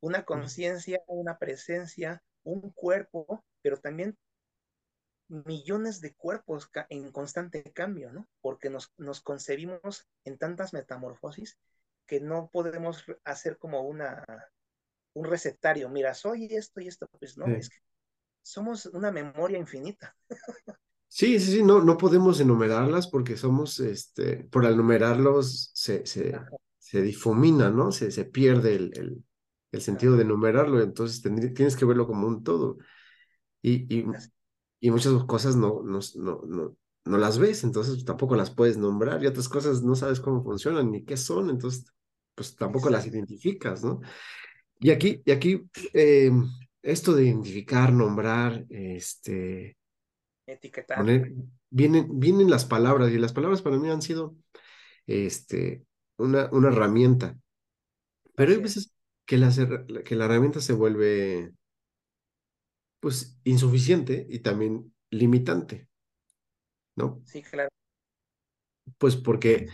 una conciencia, una presencia, un cuerpo, pero también millones de cuerpos en constante cambio, ¿no? Porque nos, nos concebimos en tantas metamorfosis que no podemos hacer como una, un recetario, mira, soy esto y esto, pues no, es que somos una memoria infinita. (laughs) Sí, sí, sí, no, no podemos enumerarlas porque somos, este, por enumerarlos se, se, se difumina, ¿no? Se, se pierde el, el, el sentido de enumerarlo, entonces tienes que verlo como un todo. Y, y, y muchas cosas no, no, no, no, no las ves, entonces tampoco las puedes nombrar y otras cosas no sabes cómo funcionan ni qué son, entonces pues tampoco las identificas, ¿no? Y aquí, y aquí eh, esto de identificar, nombrar, este... Etiquetar. vienen, vienen las palabras y las palabras para mí han sido este, una, una herramienta. Pero hay veces que la, que la herramienta se vuelve pues insuficiente y también limitante, ¿no? Sí, claro. Pues porque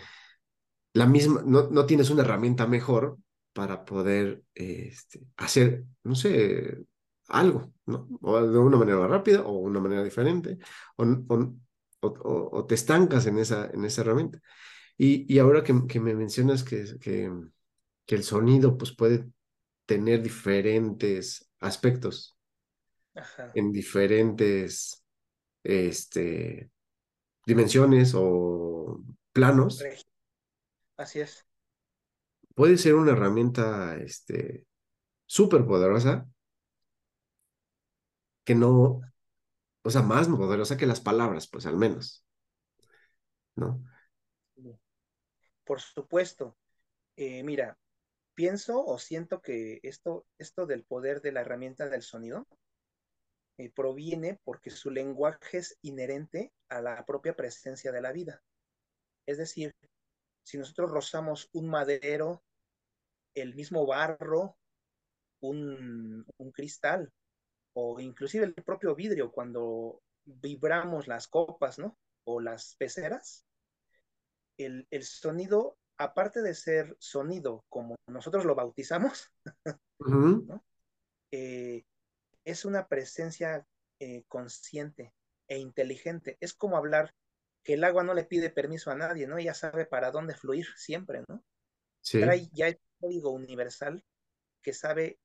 la misma, no, no tienes una herramienta mejor para poder este, hacer, no sé, algo, ¿no? O de una manera rápida o una manera diferente, o, o, te estancas en esa, en esa herramienta. Y, y ahora que, que, me mencionas que, que, que, el sonido pues, puede tener diferentes aspectos en diferentes este, dimensiones o planos. Así es. Puede ser una herramienta este, súper poderosa que no, o sea, más poderosa que las palabras, pues al menos. ¿No? Por supuesto. Eh, mira, pienso o siento que esto, esto del poder de la herramienta del sonido eh, proviene porque su lenguaje es inherente a la propia presencia de la vida. Es decir, si nosotros rozamos un madero, el mismo barro, un, un cristal, o inclusive el propio vidrio cuando vibramos las copas, ¿no? O las peceras, el, el sonido, aparte de ser sonido como nosotros lo bautizamos, (laughs) ¿no? eh, es una presencia eh, consciente e inteligente. Es como hablar que el agua no le pide permiso a nadie, ¿no? Ella sabe para dónde fluir siempre, ¿no? Sí. Trae ya el código universal que sabe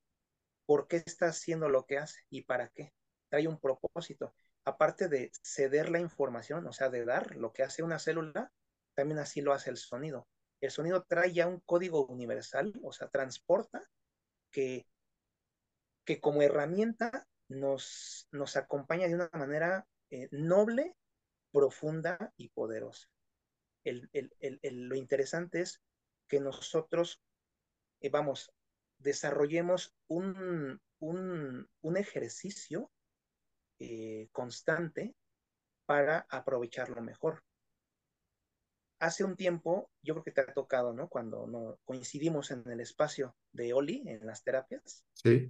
por qué está haciendo lo que hace y para qué. Trae un propósito. Aparte de ceder la información, o sea, de dar lo que hace una célula, también así lo hace el sonido. El sonido trae ya un código universal, o sea, transporta que que como herramienta nos, nos acompaña de una manera eh, noble, profunda y poderosa. El, el, el, lo interesante es que nosotros, eh, vamos, desarrollemos un, un, un ejercicio eh, constante para aprovecharlo mejor. Hace un tiempo, yo creo que te ha tocado, ¿no? Cuando no, coincidimos en el espacio de Oli, en las terapias. Sí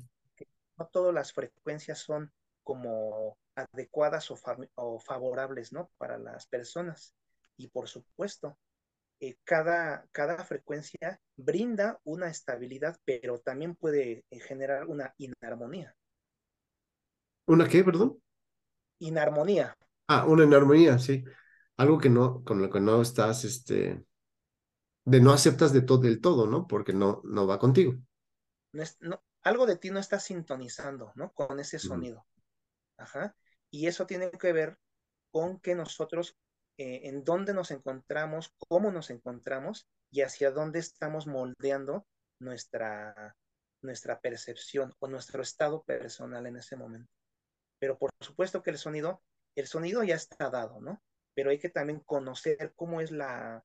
no todas las frecuencias son como adecuadas o, favorables, ¿no? Para las personas. Y por supuesto, eh, cada, cada frecuencia brinda una estabilidad, pero también puede eh, generar una inarmonía. ¿Una qué, perdón? Inarmonía. Ah, una inarmonía, sí. Algo que no, con lo que no estás, este, de no aceptas de todo del todo, ¿no? Porque no, no va contigo. No, es, no, algo de ti no está sintonizando, ¿no? Con ese sonido. Ajá. Y eso tiene que ver con que nosotros, eh, en dónde nos encontramos, cómo nos encontramos y hacia dónde estamos moldeando nuestra, nuestra percepción o nuestro estado personal en ese momento. Pero por supuesto que el sonido, el sonido ya está dado, ¿no? Pero hay que también conocer cómo es la,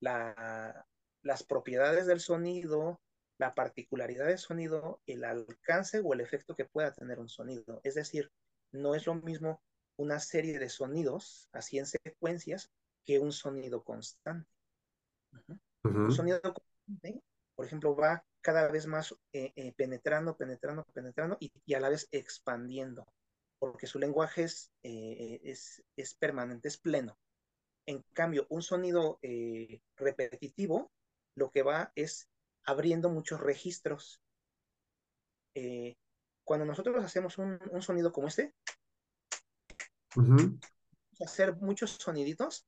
la, las propiedades del sonido, la particularidad del sonido, el alcance o el efecto que pueda tener un sonido. Es decir, no es lo mismo una serie de sonidos, así en secuencias, que un sonido constante. Un sonido constante por ejemplo, va cada vez más eh, eh, penetrando, penetrando, penetrando y, y, a la vez expandiendo, porque su lenguaje es, eh, es, es, permanente, es pleno. En cambio, un sonido eh, repetitivo lo que va es abriendo muchos registros. Eh, cuando nosotros hacemos un, un, sonido como este, uh -huh. hacer muchos soniditos,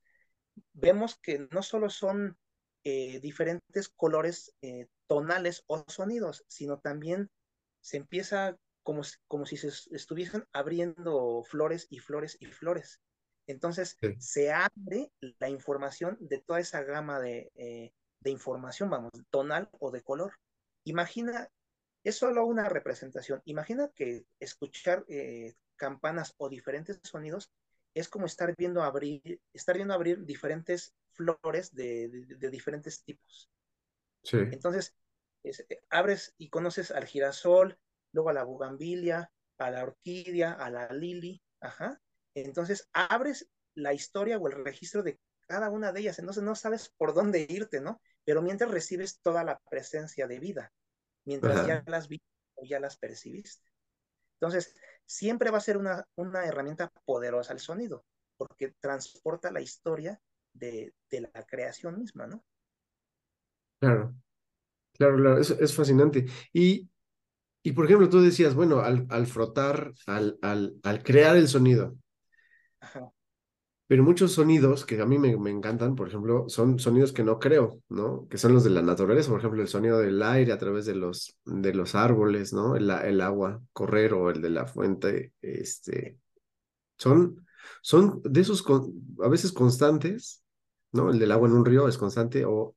vemos que no solo son eh, diferentes colores eh, tonales o sonidos, sino también se empieza como, como si se estuviesen abriendo flores y flores y flores. Entonces sí. se abre la información de toda esa gama de, eh, de, información, vamos, tonal o de color. Imagina, es solo una representación. Imagina que escuchar eh, campanas o diferentes sonidos es como estar viendo abrir, estar viendo abrir diferentes flores de, de, de diferentes tipos. Sí. Entonces, es, abres y conoces al girasol, luego a la bugambilia, a la orquídea, a la lili, ajá. Entonces, abres la historia o el registro de cada una de ellas, entonces no sabes por dónde irte, ¿no? Pero mientras recibes toda la presencia de vida, mientras ajá. ya las viste o ya las percibiste. Entonces, siempre va a ser una, una herramienta poderosa el sonido, porque transporta la historia de, de la creación misma, ¿no? Claro, claro, claro, es, es fascinante. Y, y, por ejemplo, tú decías, bueno, al, al frotar, al, al, al, crear el sonido, Ajá. Pero muchos sonidos que a mí me, me, encantan, por ejemplo, son sonidos que no creo, ¿no? Que son los de la naturaleza, por ejemplo, el sonido del aire a través de los, de los árboles, ¿no? El, el agua correr o el de la fuente, este, son, son de esos a veces constantes, ¿no? El del agua en un río es constante o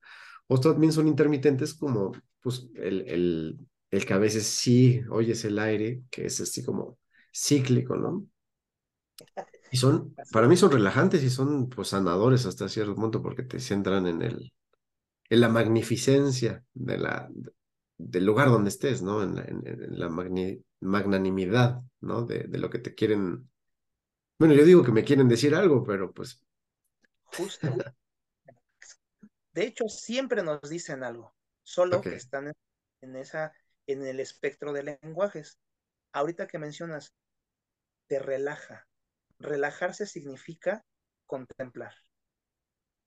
otros también son intermitentes como pues el, el, el que a veces sí oyes el aire, que es así como cíclico, ¿no? Y son, para mí son relajantes y son pues sanadores hasta cierto punto porque te centran en el, en la magnificencia de la, del lugar donde estés, ¿no? En la, en, en la magni, magnanimidad, ¿no? De, de lo que te quieren, bueno, yo digo que me quieren decir algo, pero pues... Justo. (laughs) De hecho, siempre nos dicen algo, solo okay. que están en, esa, en el espectro de lenguajes. Ahorita que mencionas, te relaja. Relajarse significa contemplar.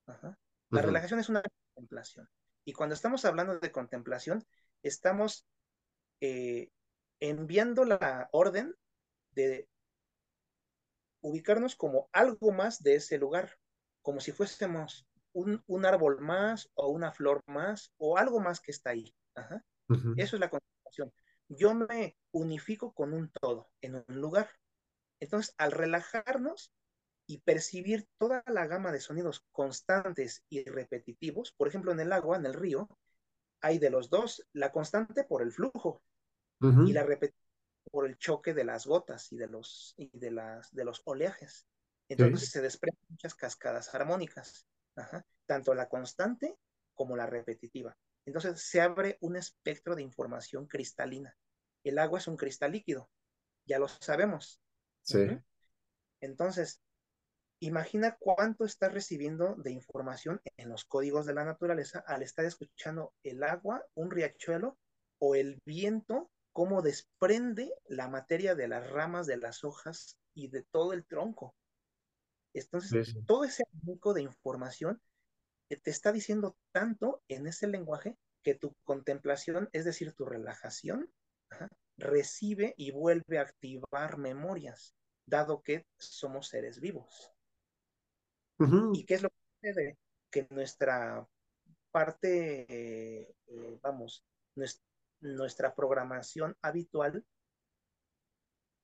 Ajá. La uh -huh. relajación es una contemplación. Y cuando estamos hablando de contemplación, estamos eh, enviando la orden de ubicarnos como algo más de ese lugar, como si fuésemos un, un, árbol más o una flor más o algo más que está ahí. Ajá. Uh -huh. Eso es la concentración. Yo me unifico con un todo en un lugar. Entonces, al relajarnos y percibir toda la gama de sonidos constantes y repetitivos, por ejemplo, en el agua, en el río, hay de los dos, la constante por el flujo uh -huh. y la repetitiva por el choque de las gotas y de los, y de las, de los oleajes. Entonces sí. se desprenden muchas cascadas armónicas. Ajá. tanto la constante como la repetitiva. Entonces se abre un espectro de información cristalina. El agua es un cristal líquido, ya lo sabemos. Sí. Entonces, imagina cuánto estás recibiendo de información en los códigos de la naturaleza al estar escuchando el agua, un riachuelo o el viento, cómo desprende la materia de las ramas, de las hojas y de todo el tronco. Entonces, sí, sí. todo ese abanico de información te está diciendo tanto en ese lenguaje que tu contemplación, es decir, tu relajación, ajá, recibe y vuelve a activar memorias, dado que somos seres vivos. Uh -huh. ¿Y qué es lo que sucede? Que nuestra parte, eh, eh, vamos, nuestra, nuestra programación habitual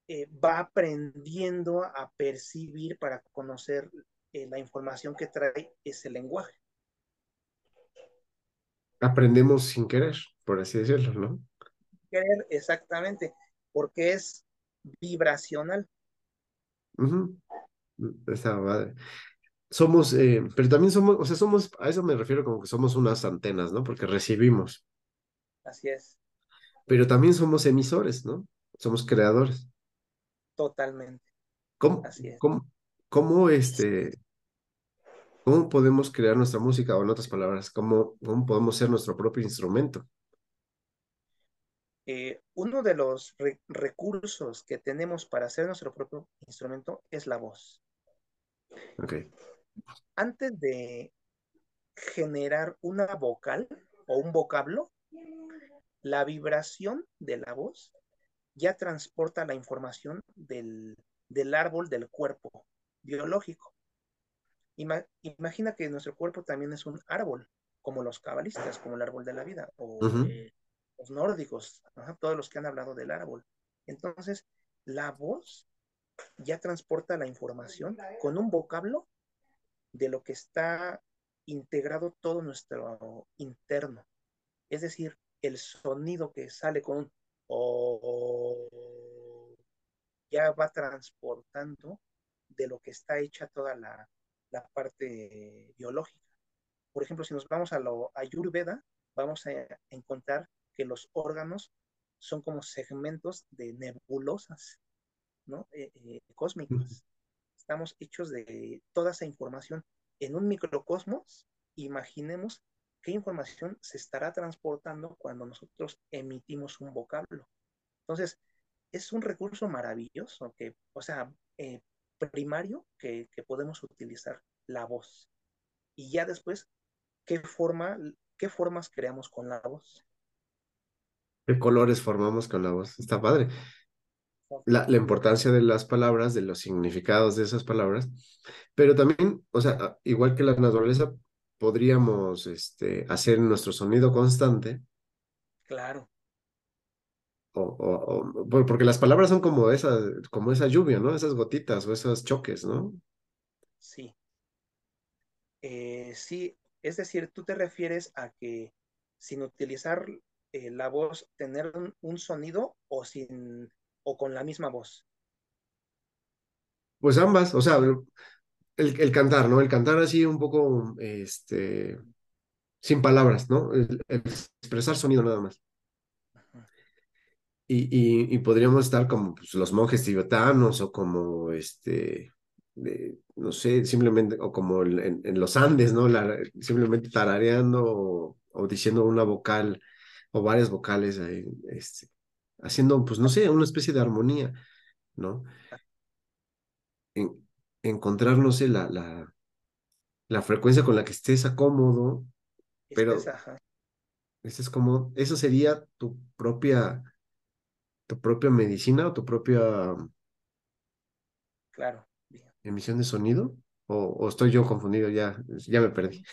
eh, va aprendiendo a percibir para conocer la información que trae ese lenguaje. Aprendemos sin querer, por así decirlo, ¿no? Querer, exactamente, porque es vibracional. Uh -huh. Está madre. Somos, eh, pero también somos, o sea, somos, a eso me refiero como que somos unas antenas, ¿no? Porque recibimos. Así es. Pero también somos emisores, ¿no? Somos creadores. Totalmente. ¿Cómo, Así es. ¿cómo, cómo este, ¿Cómo podemos crear nuestra música? O en otras palabras, ¿cómo, cómo podemos ser nuestro propio instrumento? Eh, uno de los re recursos que tenemos para hacer nuestro propio instrumento es la voz. Okay. Antes de generar una vocal o un vocablo, la vibración de la voz ya transporta la información del, del árbol del cuerpo biológico. Ima imagina que nuestro cuerpo también es un árbol, como los cabalistas, como el árbol de la vida, o uh -huh. eh, los nórdicos, todos los que han hablado del árbol. Entonces, la voz ya transporta la información con un vocablo de lo que está integrado todo nuestro interno. Es decir, el sonido que sale con un oh, ya va transportando de lo que está hecha toda la, la parte biológica. Por ejemplo, si nos vamos a lo Ayurveda, vamos a encontrar que los órganos son como segmentos de nebulosas, ¿no? Eh, eh, cósmicas. Estamos hechos de toda esa información. En un microcosmos, imaginemos qué información se estará transportando cuando nosotros emitimos un vocablo. Entonces, es un recurso maravilloso que, o sea, eh, primario que, que, podemos utilizar, la voz. Y ya después, ¿qué, forma, ¿qué formas creamos con la voz? ¿Qué colores formamos con la voz? Está padre. La, la, importancia de las palabras, de los significados de esas palabras, pero también, o sea, igual que la naturaleza, podríamos este, hacer nuestro sonido constante. Claro. O, o, o, porque las palabras son como esa, como esa lluvia, ¿no? Esas gotitas o esos choques, ¿no? Sí. Eh, sí, es decir, tú te refieres a que sin utilizar eh, la voz, tener un, sonido o sin, o con la misma voz. Pues ambas, o sea, el, el cantar, ¿no? El cantar así un poco, este, sin palabras, ¿no? El, el expresar sonido nada más. Y, y, y, podríamos estar como pues, los monjes tibetanos o como, este, de, no sé, simplemente, o como en, en los Andes, ¿no? La, simplemente tarareando o, o, diciendo una vocal o varias vocales ahí, este, haciendo, pues, no sé, una especie de armonía, ¿no? En, encontrar, no sé, la, la, la frecuencia con la que estés cómodo, pero ese es como, eso sería tu propia tu propia medicina o tu propia claro. emisión de sonido? ¿O, o estoy yo confundido? Ya, ya me perdí.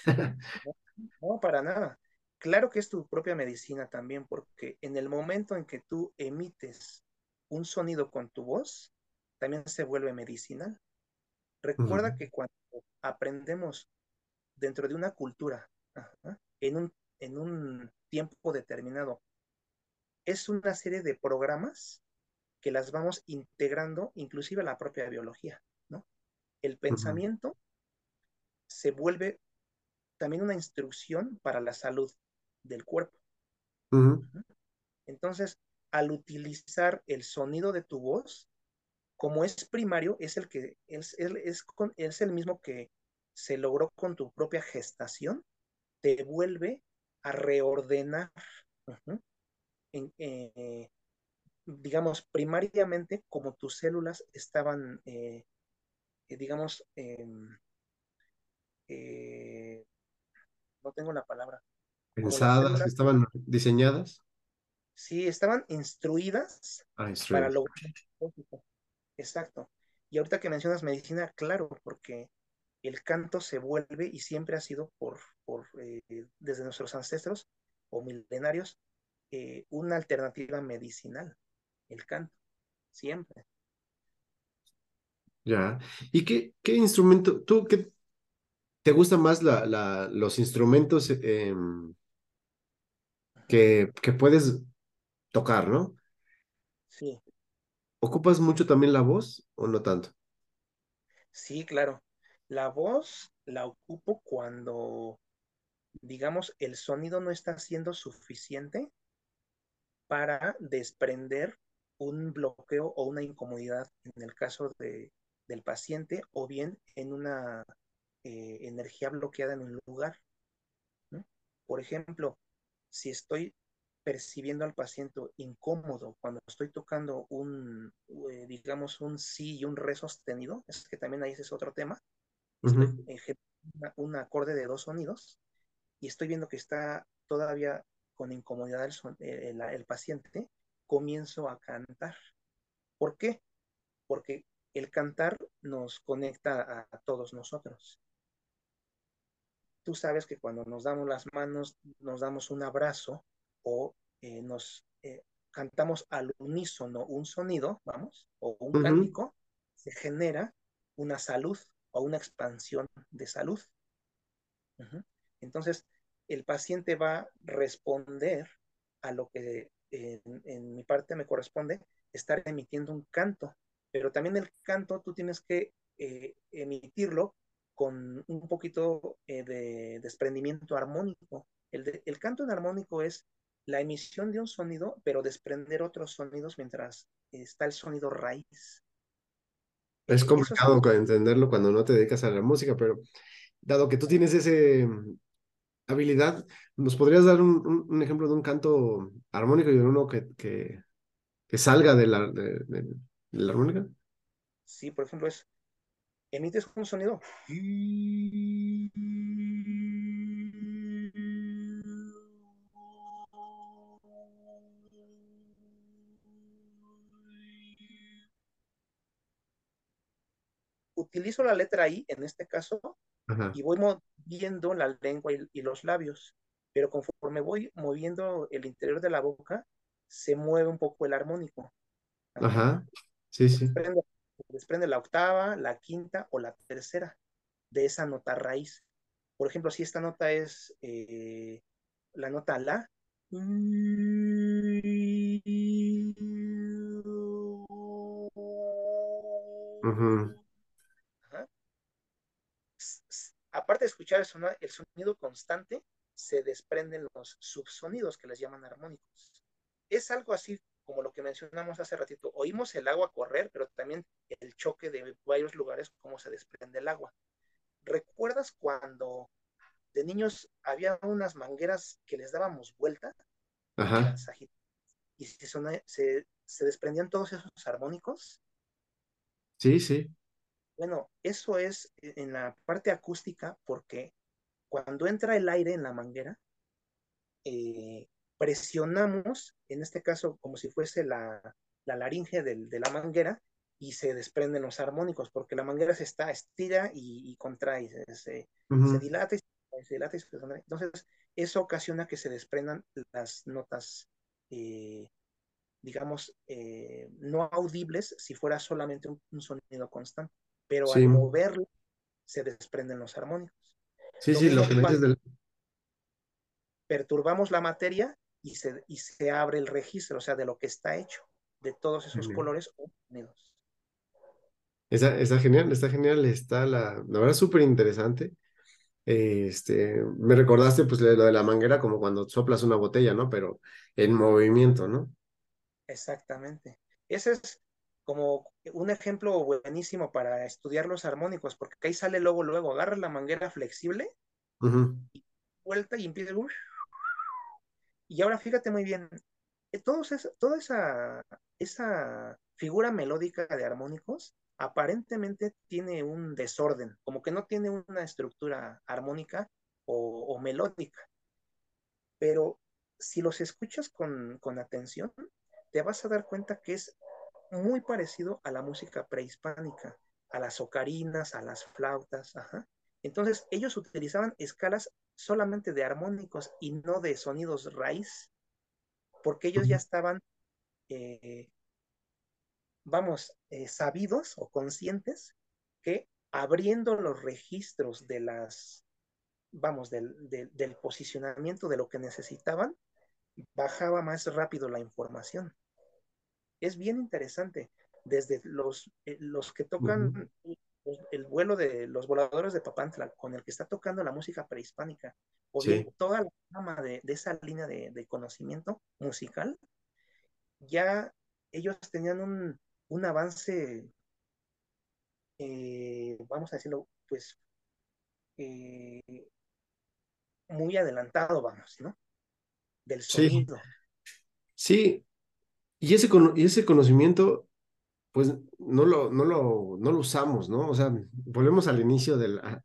no, no, para nada. Claro que es tu propia medicina también, porque en el momento en que tú emites un sonido con tu voz, también se vuelve medicinal. Recuerda uh -huh. que cuando aprendemos dentro de una cultura, ajá, en, un, en un tiempo determinado, es una serie de programas que las vamos integrando inclusive a la propia biología, ¿no? El pensamiento uh -huh. se vuelve también una instrucción para la salud del cuerpo. Uh -huh. Entonces, al utilizar el sonido de tu voz, como es primario, es el que es, es, es, con, es el mismo que se logró con tu propia gestación, te vuelve a reordenar. Uh -huh en, eh, digamos, primariamente como tus células estaban, eh, digamos, em, eh, no tengo la palabra. Pensadas, estaban diseñadas. Sí, estaban instruidas ah, para lograr. Exacto. Y ahorita que mencionas medicina, claro, porque el canto se vuelve y siempre ha sido por, por eh, desde nuestros ancestros o milenarios, eh, una alternativa medicinal, el canto, siempre. Ya. ¿Y qué, qué instrumento, tú, qué, te gustan más la, la, los instrumentos eh, que, que puedes tocar, ¿no? Sí. ¿Ocupas mucho también la voz o no tanto? Sí, claro. La voz la ocupo cuando, digamos, el sonido no está siendo suficiente para desprender un bloqueo o una incomodidad en el caso de, del paciente o bien en una eh, energía bloqueada en un lugar. ¿no? Por ejemplo, si estoy percibiendo al paciente incómodo cuando estoy tocando un, eh, digamos, un sí y un re sostenido, es que también ahí ese es otro tema, estoy una, un acorde de dos sonidos y estoy viendo que está todavía con incomodidad el, el, el, paciente, comienzo a cantar. ¿Por qué? Porque el cantar nos conecta a, a todos nosotros. Tú sabes que cuando nos damos las manos, nos damos un abrazo, o eh, nos eh, cantamos al unísono un sonido, vamos, o un uh -huh. cántico, se genera una salud o una expansión de salud. Uh -huh. Entonces, el paciente va a responder a lo que en, en, mi parte me corresponde, estar emitiendo un canto, pero también el canto tú tienes que eh, emitirlo con un poquito eh, de desprendimiento armónico. El, de, el canto en armónico es la emisión de un sonido, pero desprender otros sonidos mientras está el sonido raíz. Es complicado es... entenderlo cuando no te dedicas a la música, pero dado que tú tienes esa habilidad, ¿nos podrías dar un, un, un, ejemplo de un canto armónico y de uno que, que, que salga de la, de, de, de la armónica? Sí, por ejemplo, es emites un sonido. utilizo la letra I en este caso Ajá. y voy moviendo la lengua y, y, los labios, pero conforme voy moviendo el interior de la boca, se mueve un poco el armónico. Ajá, sí, sí. Desprende, la octava, la quinta o la tercera de esa nota raíz. Por ejemplo, si esta nota es eh, la nota La, Uh aparte de escuchar el sonido, el sonido constante, se desprenden los subsonidos que les llaman armónicos. Es algo así como lo que mencionamos hace ratito. Oímos el agua correr, pero también el choque de varios lugares, cómo se desprende el agua. ¿Recuerdas cuando de niños había unas mangueras que les dábamos vuelta? Ajá. Y se, se, se desprendían todos esos armónicos. Sí, sí. Bueno, eso es en la parte acústica porque cuando entra el aire en la manguera, eh, presionamos, en este caso como si fuese la, la laringe del, de la manguera, y se desprenden los armónicos, porque la manguera se está, estira y, y contrae, se, se, uh -huh. se, dilata y se dilata y se contrae. Entonces, eso ocasiona que se desprendan las notas, eh, digamos, eh, no audibles si fuera solamente un, un sonido constante pero sí. al moverlo se desprenden los armónicos. Sí, lo sí, lo que dices del... Perturbamos la materia y se, y se abre el registro, o sea, de lo que está hecho, de todos esos Bien. colores o sonidos. Está, está, genial, está genial, está la, la verdad súper interesante. Este, me recordaste pues lo de la manguera como cuando soplas una botella, ¿no? Pero en movimiento, ¿no? Exactamente. Ese es como un ejemplo buenísimo para estudiar los armónicos, porque ahí sale luego, luego, agarras la manguera flexible, uh -huh. y vuelta y empieza. Y ahora fíjate muy bien, eh, todos es, toda esa, esa figura melódica de armónicos aparentemente tiene un desorden, como que no tiene una estructura armónica o, o melódica. Pero si los escuchas con, con atención, te vas a dar cuenta que es muy parecido a la música prehispánica, a las ocarinas, a las flautas. Ajá. Entonces, ellos utilizaban escalas solamente de armónicos y no de sonidos raíz, porque ellos ya estaban, eh, vamos, eh, sabidos o conscientes que abriendo los registros de las, vamos, del, del, del posicionamiento de lo que necesitaban, bajaba más rápido la información es bien interesante. Desde los, eh, los que tocan uh -huh. El vuelo de los voladores de Papantla, con el que está tocando la música prehispánica, o sí. bien toda la gama de, de, esa línea de, de, conocimiento musical, ya ellos tenían un, un avance, eh, vamos a decirlo, pues eh, muy adelantado, vamos, ¿no? Del sonido. sí. Y ese, y ese conocimiento, pues no lo, no lo, no lo usamos, ¿no? O sea, volvemos al inicio de, la-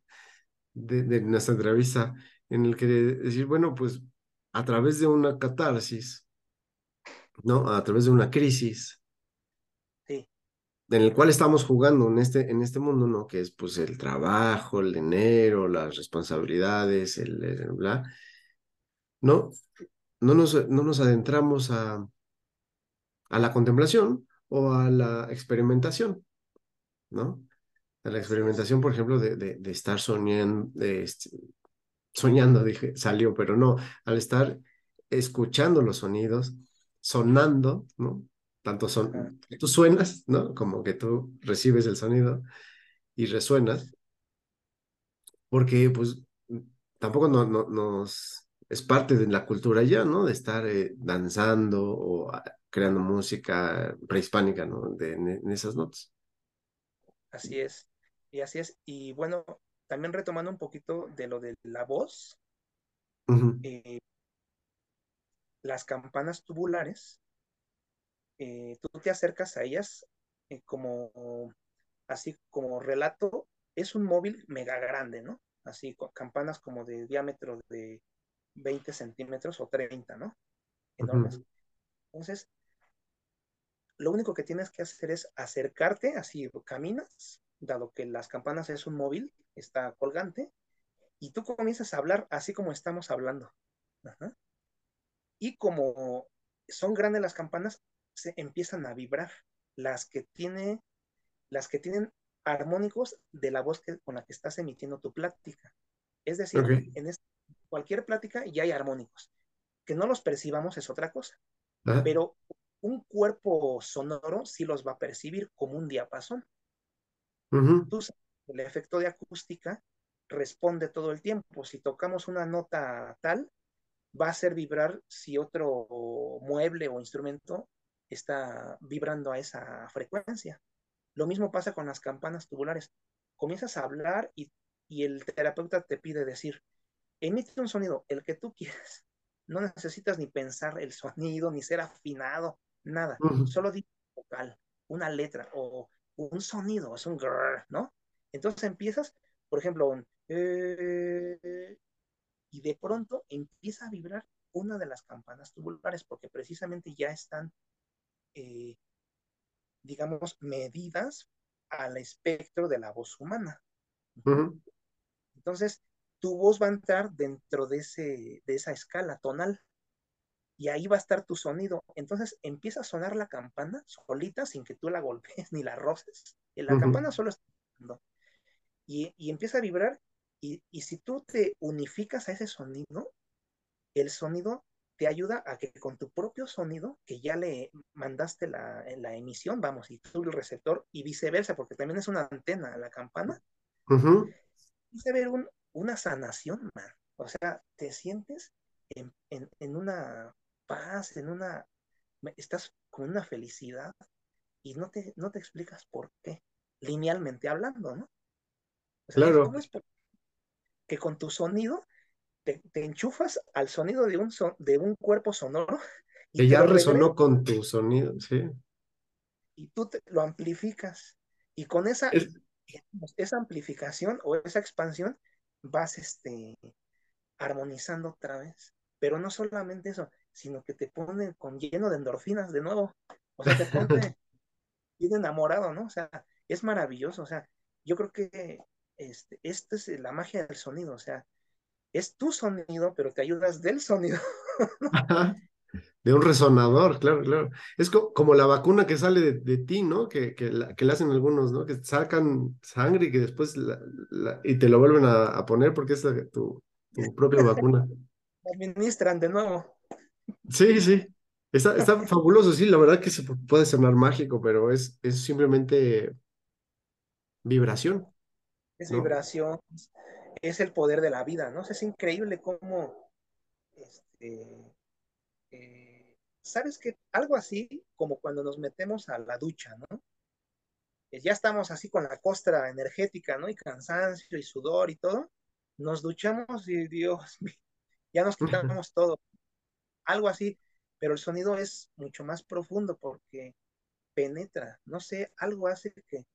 de, de nuestra entrevista, en el que decir, bueno, pues a través de una catarsis, ¿no? A través de una crisis, en el cual estamos jugando en este, en este mundo, ¿no? Que es pues el trabajo, el dinero, las responsabilidades, el, el bla, ¿no? No nos, no nos adentramos a, a la contemplación o a la experimentación, ¿no? A la experimentación, por ejemplo, de, de, de estar soñando, de soñando, dije, salió, pero no, al estar escuchando los sonidos, sonando, ¿no? Tanto son, tú suenas, ¿no? Como que tú recibes el sonido y resuenas, porque pues tampoco no, no, nos es parte de la cultura ya, ¿no? De estar eh, danzando o creando música prehispánica, ¿no? De, en, esas notas. así es. Y así es. Y bueno, también retomando un poquito de lo de la voz, eh, las campanas tubulares, eh, tú te acercas a ellas eh, como, así como relato, es un móvil mega grande, ¿no? Así, con campanas como de diámetro de 20 centímetros o 30, ¿no? Enormes. Entonces, lo único que tienes que hacer es acercarte, así caminas, dado que las campanas es un móvil, está colgante, y tú comienzas a hablar así como estamos hablando. Ajá. Y como son grandes las campanas, se empiezan a vibrar. Las que, tiene, las que tienen armónicos de la voz que, con la que estás emitiendo tu plática. Es decir, en este, cualquier plática ya hay armónicos. Que no los percibamos es otra cosa. ajá, Pero un cuerpo sonoro sí los va a percibir como un diapasón. sabes, el efecto de acústica responde todo el tiempo. Si tocamos una nota tal, va a hacer vibrar si otro mueble o instrumento está vibrando a esa frecuencia. Lo mismo pasa con las campanas tubulares. Comienzas a hablar y, y el terapeuta te pide decir, emite un sonido, el que tú quieras. No necesitas ni pensar el sonido, ni ser afinado, nada. Solo vocal, una letra o un sonido, es un grrr, ¿no? Entonces empiezas, por ejemplo, un, eh, y de pronto empieza a vibrar una de las campanas tubulares porque precisamente ya están, eh, digamos, medidas al espectro de la voz humana. Entonces, tu voz va a entrar dentro de, ese, de esa escala tonal y ahí va a estar tu sonido. Entonces empieza a sonar la campana solita sin que tú la golpees (laughs) ni la roces. La ujú, campana solo está sonando y, y empieza a vibrar y, y si tú te unificas a ese sonido, el sonido te ayuda a que con tu propio sonido, que ya le mandaste la, la emisión, vamos, y tú el receptor, y viceversa, porque también es una antena la campana, empieza a ver un, una sanación, man. O sea, te sientes en, en, en, una paz, en una, estás con una felicidad y no te, no te explicas por qué, linealmente hablando, ¿no? O sea, Claro, ¿cómo es que con tu sonido te, te, enchufas al sonido de un, son, de un cuerpo sonoro (laughs) y que ya resonó con tu sonido, sí. y tú te, lo amplificas. Y con esa, Es, esa amplificación o esa expansión vas este, armonizando otra vez. Pero no solamente eso, sino que te pone con lleno de endorfinas de nuevo. O sea, te pone (laughs) bien enamorado, ¿no? O sea, es maravilloso. O sea, yo creo que este, esta es la magia del sonido. O sea, es tu sonido, pero te ayudas del sonido. (laughs) de un resonador, claro, claro. Es co como la vacuna que sale de, de ti, ¿no? Que, que, la, que le hacen algunos, ¿no? Que sacan sangre y que después la, la, y te lo vuelven a, a poner porque es la, tu, tu, propia vacuna. (laughs) Administran de nuevo. Sí, sí. Está, está fabuloso, sí, la verdad que se puede sonar mágico, pero es, es simplemente vibración. Es ¿no? vibración, es el poder de la vida, ¿no? Es increíble cómo, este, eh, ¿sabes qué? Algo así como cuando nos metemos a la ducha, ¿no? Ya estamos así con la costra energética, ¿no? Y cansancio y sudor y todo. nos duchamos y Dios, ya nos quitamos todo. Algo así, pero el sonido es mucho más profundo porque penetra, no sé, algo hace que,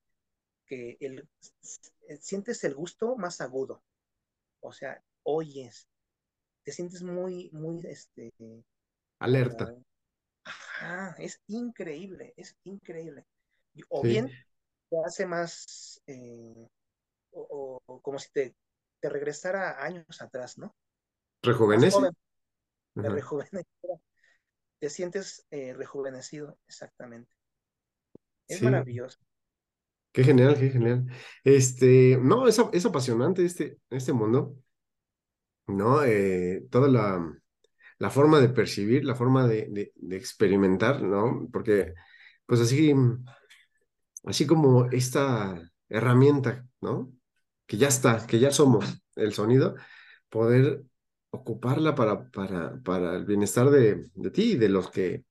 que el, sientes el gusto más agudo. O sea, oyes, te sientes muy, muy, este... Alerta. ajá, es increíble, es increíble. O bien te hace más, eh, o, como si te, te, regresara años atrás, ¿no? Rejuvenece. Te rejuvenece. (laughs) Te sientes eh, rejuvenecido, exactamente. Es maravilloso. Qué genial, qué genial. Este, no, es, es apasionante este, este mundo, ¿no? Eh, toda la, la, forma de percibir, la forma de, de, experimentar, ¿no? Porque, pues así, así como esta herramienta, ¿no? Que ya está, que ya somos el sonido, poder ocuparla para, para, para el bienestar de, de ti y de los que,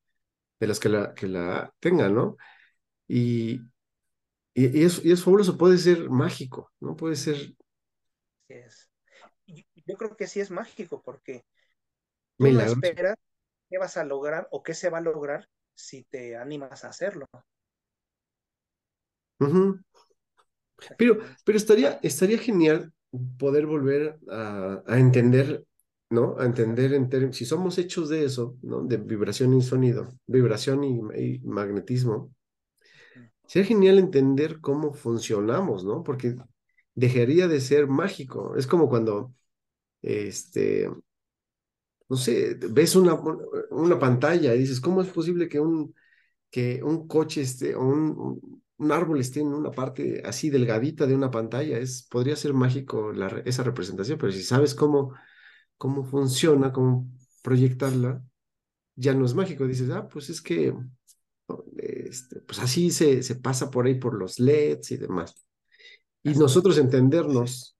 de los que la, que la tengan, ¿no? Y, y, es, y es fabuloso, puede ser mágico, ¿no? Puede ser... Es. Yo creo que sí es mágico porque tú no esperas qué vas a lograr o qué se va a lograr si te animas a hacerlo. Pero, pero estaría, estaría genial poder volver a, a entender, ¿no? A entender en términos, si somos hechos de eso, ¿no? De vibración y sonido, vibración y magnetismo, Sería genial entender cómo funcionamos, ¿no? Porque dejaría de ser mágico. Es como cuando, este, no sé, ves una, una pantalla y dices, ¿cómo es posible que un, que un coche esté, o un, un árbol esté en una parte así delgadita de una pantalla? Es, podría ser mágico esa representación, pero si sabes cómo, cómo funciona, cómo proyectarla, ya no es mágico. Dices, ah, pues es que este, pues así se, se pasa por ahí por los LEDs y demás. Y nosotros entendernos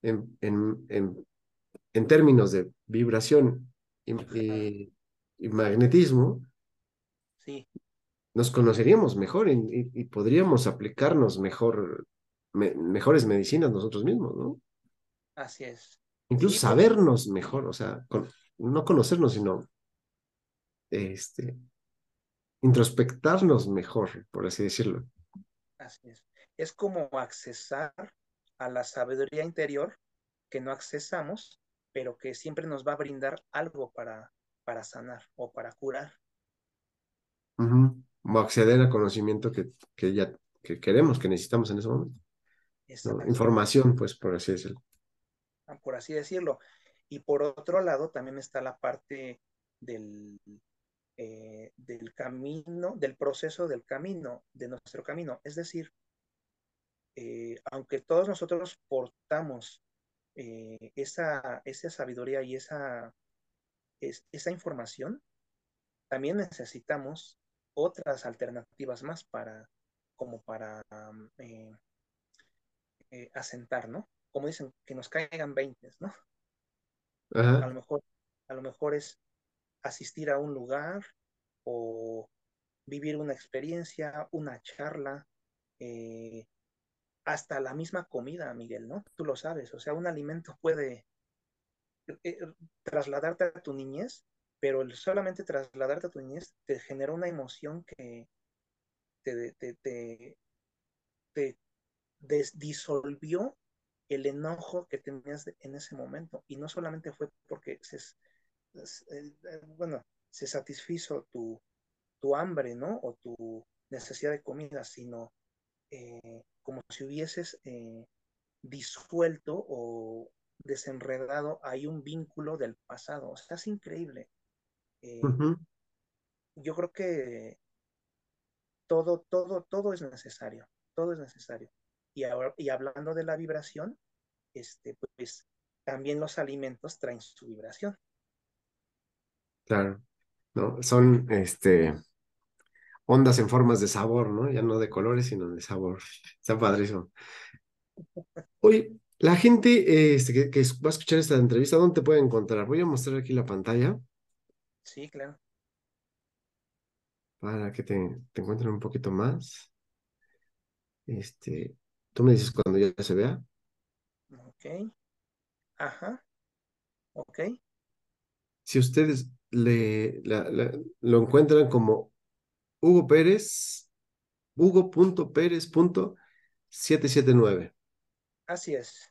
en, en, en, en términos de vibración y, y, magnetismo, sí. nos conoceríamos mejor y, y podríamos aplicarnos mejor, me, mejores medicinas nosotros mismos, ¿no? Así es. Incluso sabernos mejor, o sea, con, no conocernos, sino este, introspectarnos mejor, por así decirlo. Así es. Es como accesar a la sabiduría interior que no accesamos, pero que siempre nos va a brindar algo para, para sanar o para curar. O acceder al conocimiento que, que ya que queremos, que necesitamos en ese momento. Información, pues, por así decirlo. Por así decirlo. Y por otro lado, también está la parte del, eh, del camino, del proceso del camino, de nuestro camino. Es decir, eh, aunque todos nosotros portamos eh, esa, esa sabiduría y esa, esa información, también necesitamos otras alternativas más para, como para asentar, ¿no? Como dicen, que nos caigan 20, ¿no? A lo mejor, a lo mejor es asistir a un lugar o vivir una experiencia, una charla, eh, hasta la misma comida, Miguel, ¿no? Tú lo sabes, o sea, un alimento puede eh, trasladarte a tu niñez, pero solamente trasladarte a tu niñez te genera una emoción que te, te, te, te disolvió el enojo que tenías en ese momento. Y no solamente fue porque se, eh, bueno, se satisfizo tu, tu, hambre, ¿no? O tu necesidad de comida, sino eh, como si hubieses eh, disuelto o desenredado ahí un vínculo del pasado. O sea, es increíble. Yo creo que todo, todo, todo es necesario. Todo es necesario. Y, ahora, y hablando de la vibración, este, pues también los alimentos traen su vibración. Claro, ¿no? Son este ondas en formas de sabor, ¿no? Ya no de colores, sino de sabor. Está padrísimo. Oye, la gente este, que, que, va a escuchar esta entrevista, ¿dónde te puede encontrar? Voy a mostrar aquí la pantalla. Sí, claro. Para que te, te encuentren un poquito más. Este, tú me dices cuando ya se vea. Ok. Ajá. Ok. Si ustedes le, lo encuentran como Hugo Pérez, Hugo.Pérez.779. Así es.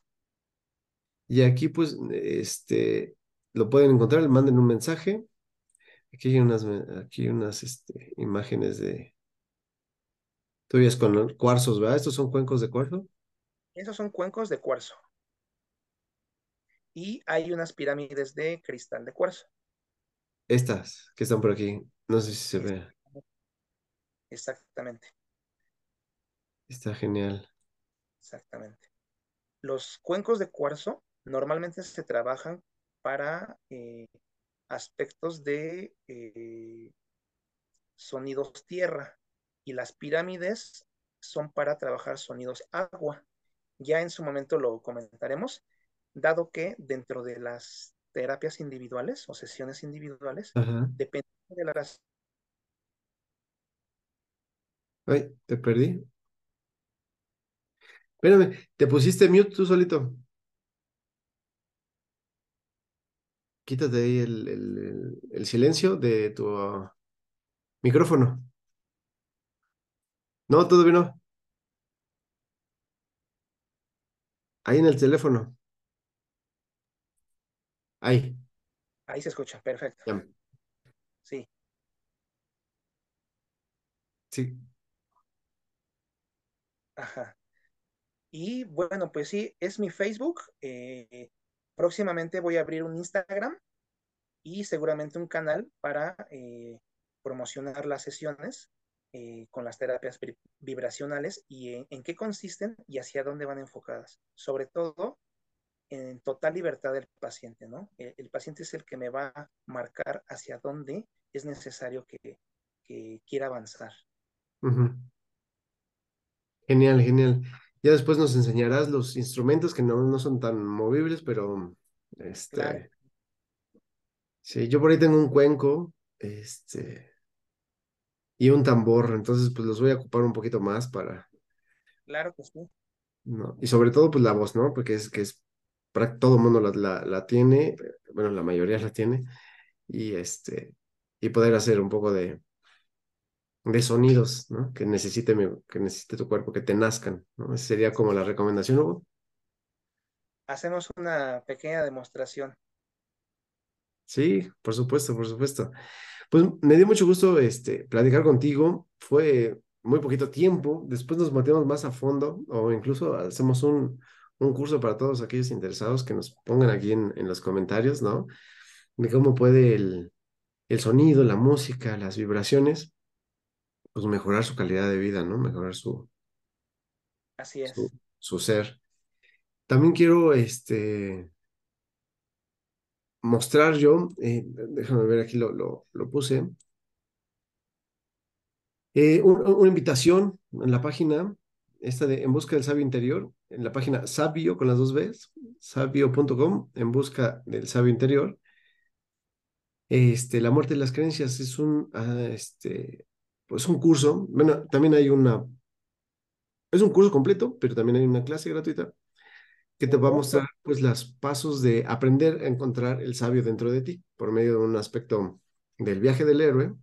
Y aquí, pues, este, lo pueden encontrar, le manden un mensaje. Aquí hay unas, aquí unas este, imágenes de. Todavía es con cuarzos, ¿verdad? ¿Estos son cuencos de cuarzo? Esos son cuencos de cuarzo. Y hay unas pirámides de cristal de cuarzo. Estas que están por aquí. No sé si se ve. Exactamente. Está genial. Exactamente. Los cuencos de cuarzo normalmente se trabajan para eh, aspectos de eh, sonidos tierra y las pirámides son para trabajar sonidos agua. Ya en su momento lo comentaremos, dado que dentro de las terapias individuales o sesiones individuales, depende de la Ay, te perdí. Espérame, ¿te pusiste mute tú solito? Quítate ahí el, silencio de tu micrófono. No, todavía no. Ahí en el teléfono. Ahí. Ahí se escucha, perfecto. Sí. Sí. Ajá. Y bueno, pues sí, es mi Facebook. Eh, próximamente voy a abrir un Instagram y seguramente un canal para eh, promocionar las sesiones eh, con las terapias vibracionales y en, qué consisten y hacia dónde van enfocadas. Sobre todo en total libertad del paciente, ¿no? El, paciente es el que me va a marcar hacia dónde es necesario que, quiera avanzar. Genial, genial. Ya después nos enseñarás los instrumentos que no, no son tan movibles, pero este. Sí, yo por ahí tengo un cuenco, este, y un tambor, entonces pues los voy a ocupar un poquito más para. Claro que sí. No, y sobre todo pues la voz, ¿no? Porque es que es todo el mundo la, la, tiene, bueno, la mayoría la tiene, y este, y poder hacer un poco de, de sonidos, ¿no? Que necesite, que necesite tu cuerpo, que te nazcan, ¿no? Esa sería como la recomendación, Hugo. Hacemos una pequeña demostración. Sí, por supuesto, por supuesto. Pues me dio mucho gusto este, platicar contigo. Fue muy poquito tiempo. Después nos metemos más a fondo o incluso hacemos un, un curso para todos aquellos interesados que nos pongan aquí en, en los comentarios, ¿no? De cómo puede el, el sonido, la música, las vibraciones pues mejorar su calidad de vida, ¿no? Mejorar su, Así es. su, ser. También quiero este, mostrar yo, eh, déjame ver aquí lo, lo, puse, eh, una invitación en la página, esta de En Busca del Sabio Interior, en la página sabio con las dos Bs, sabio.com, en busca del sabio interior. Este, la muerte de las creencias es un, ah, este, pues un curso, bueno, también hay una, es un curso completo, pero también hay una clase gratuita que te va a mostrar pues los pasos de aprender a encontrar el sabio dentro de ti por medio de un aspecto del viaje del héroe,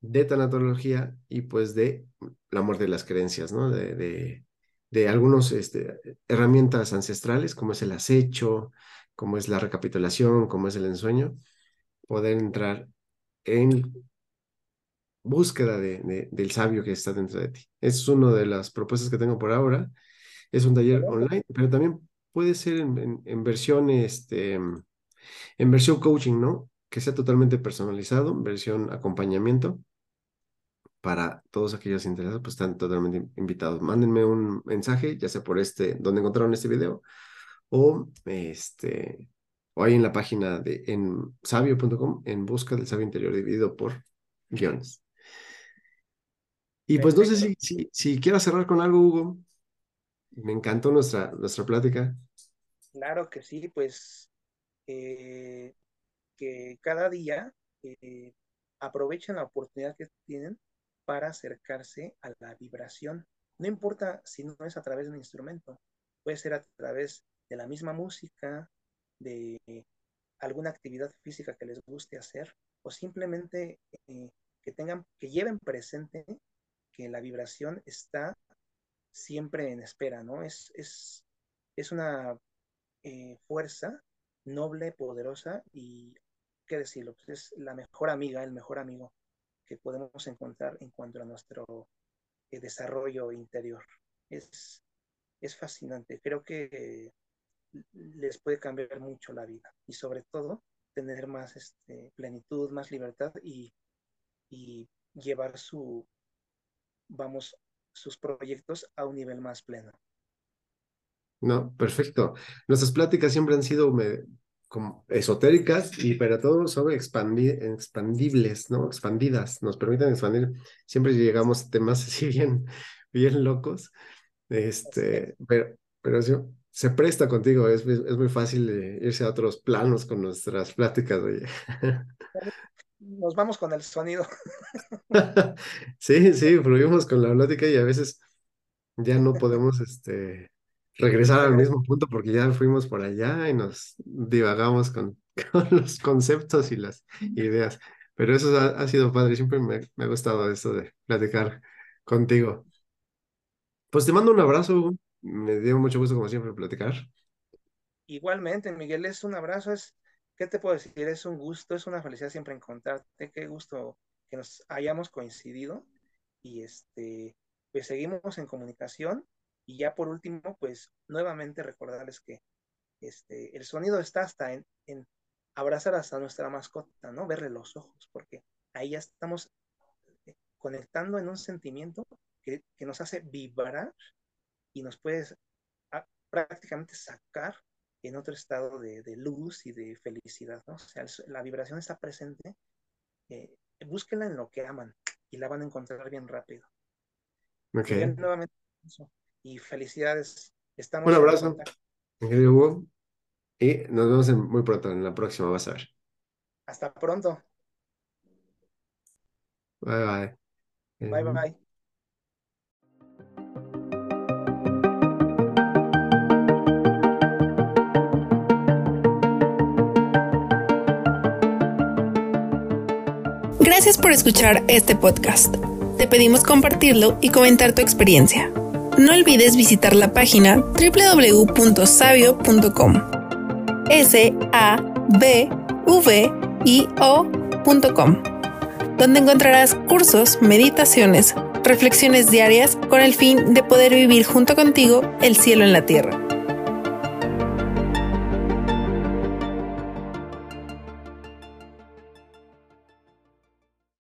de tanatología y pues de la muerte de las creencias, ¿no? De, de, de algunas este, herramientas ancestrales como es el acecho, como es la recapitulación, como es el ensueño, poder entrar en búsqueda de, del sabio que está dentro de ti. Es una de las propuestas que tengo por ahora. Es un taller online, pero también puede ser en, en, versión, este, en versión coaching, ¿no? Que sea totalmente personalizado, versión acompañamiento. Para todos aquellos interesados, pues están totalmente invitados. Mándenme un mensaje, ya sea por este, donde encontraron este video, o este, o ahí en la página de en sabio.com en busca del sabio interior dividido por guiones. Y pues no sé si, si, si quieras cerrar con algo, Hugo. Me encantó nuestra, nuestra plática. Claro que sí, pues eh, que cada día eh, aprovechen la oportunidad que tienen para acercarse a la vibración. No importa si no es a través de un instrumento, puede ser a través de la misma música, de alguna actividad física que les guste hacer o simplemente eh, que tengan, que lleven presente que la vibración está siempre en espera, ¿no? Es, es, es una eh, fuerza noble, poderosa y, ¿qué decirlo? Pues es la mejor amiga, el mejor amigo que podemos encontrar en cuanto a nuestro eh, desarrollo interior. Es, es fascinante. Creo que les puede cambiar mucho la vida y sobre todo tener más este, plenitud, más libertad y, y llevar su, vamos, sus proyectos a un nivel más pleno. No, perfecto. Nuestras pláticas siempre han sido como esotéricas y para todo son expandibles, ¿no? Expandidas, nos permiten expandir. Siempre llegamos a temas (laughs) así bien, bien locos. Este, pero, pero se presta contigo, es, es muy fácil irse a otros planos con nuestras pláticas, oye. Nos vamos con el sonido. (laughs) sí, sí, fluimos con la plática y a veces ya no podemos este, regresar al mismo punto porque ya fuimos por allá y nos divagamos con, (laughs) los conceptos y las ideas. Pero eso ha, sido padre, siempre me, me, ha gustado esto de platicar contigo. Pues te mando un abrazo, me dio mucho gusto como siempre platicar. Igualmente, Miguel, es un abrazo, es, ¿qué te puedo decir? Es un gusto, es una felicidad siempre encontrarte, qué gusto que nos hayamos coincidido y este, pues seguimos en comunicación y ya por último, pues nuevamente recordarles que este, el sonido está hasta en, en abrazar hasta nuestra mascota, ¿no? Verle los ojos, porque ahí ya estamos eh, conectando en un sentimiento que, nos hace vibrar y nos puede prácticamente sacar en otro estado de, luz y de felicidad, ¿no? O sea, la vibración está presente, eh, búsquenla en lo que aman y la van a encontrar bien rápido. Ok. nuevamente, y felicidades. Estamos Un abrazo, Hugo, y nos vemos muy pronto en la próxima, vas a ver. Hasta pronto. Bye bye. Bye bye. Gracias por escuchar este podcast. Te pedimos compartirlo y comentar tu experiencia. No olvides visitar la página www.sabio.com. S A B V I donde encontrarás cursos, meditaciones, reflexiones diarias con el fin de poder vivir junto contigo el cielo en la tierra.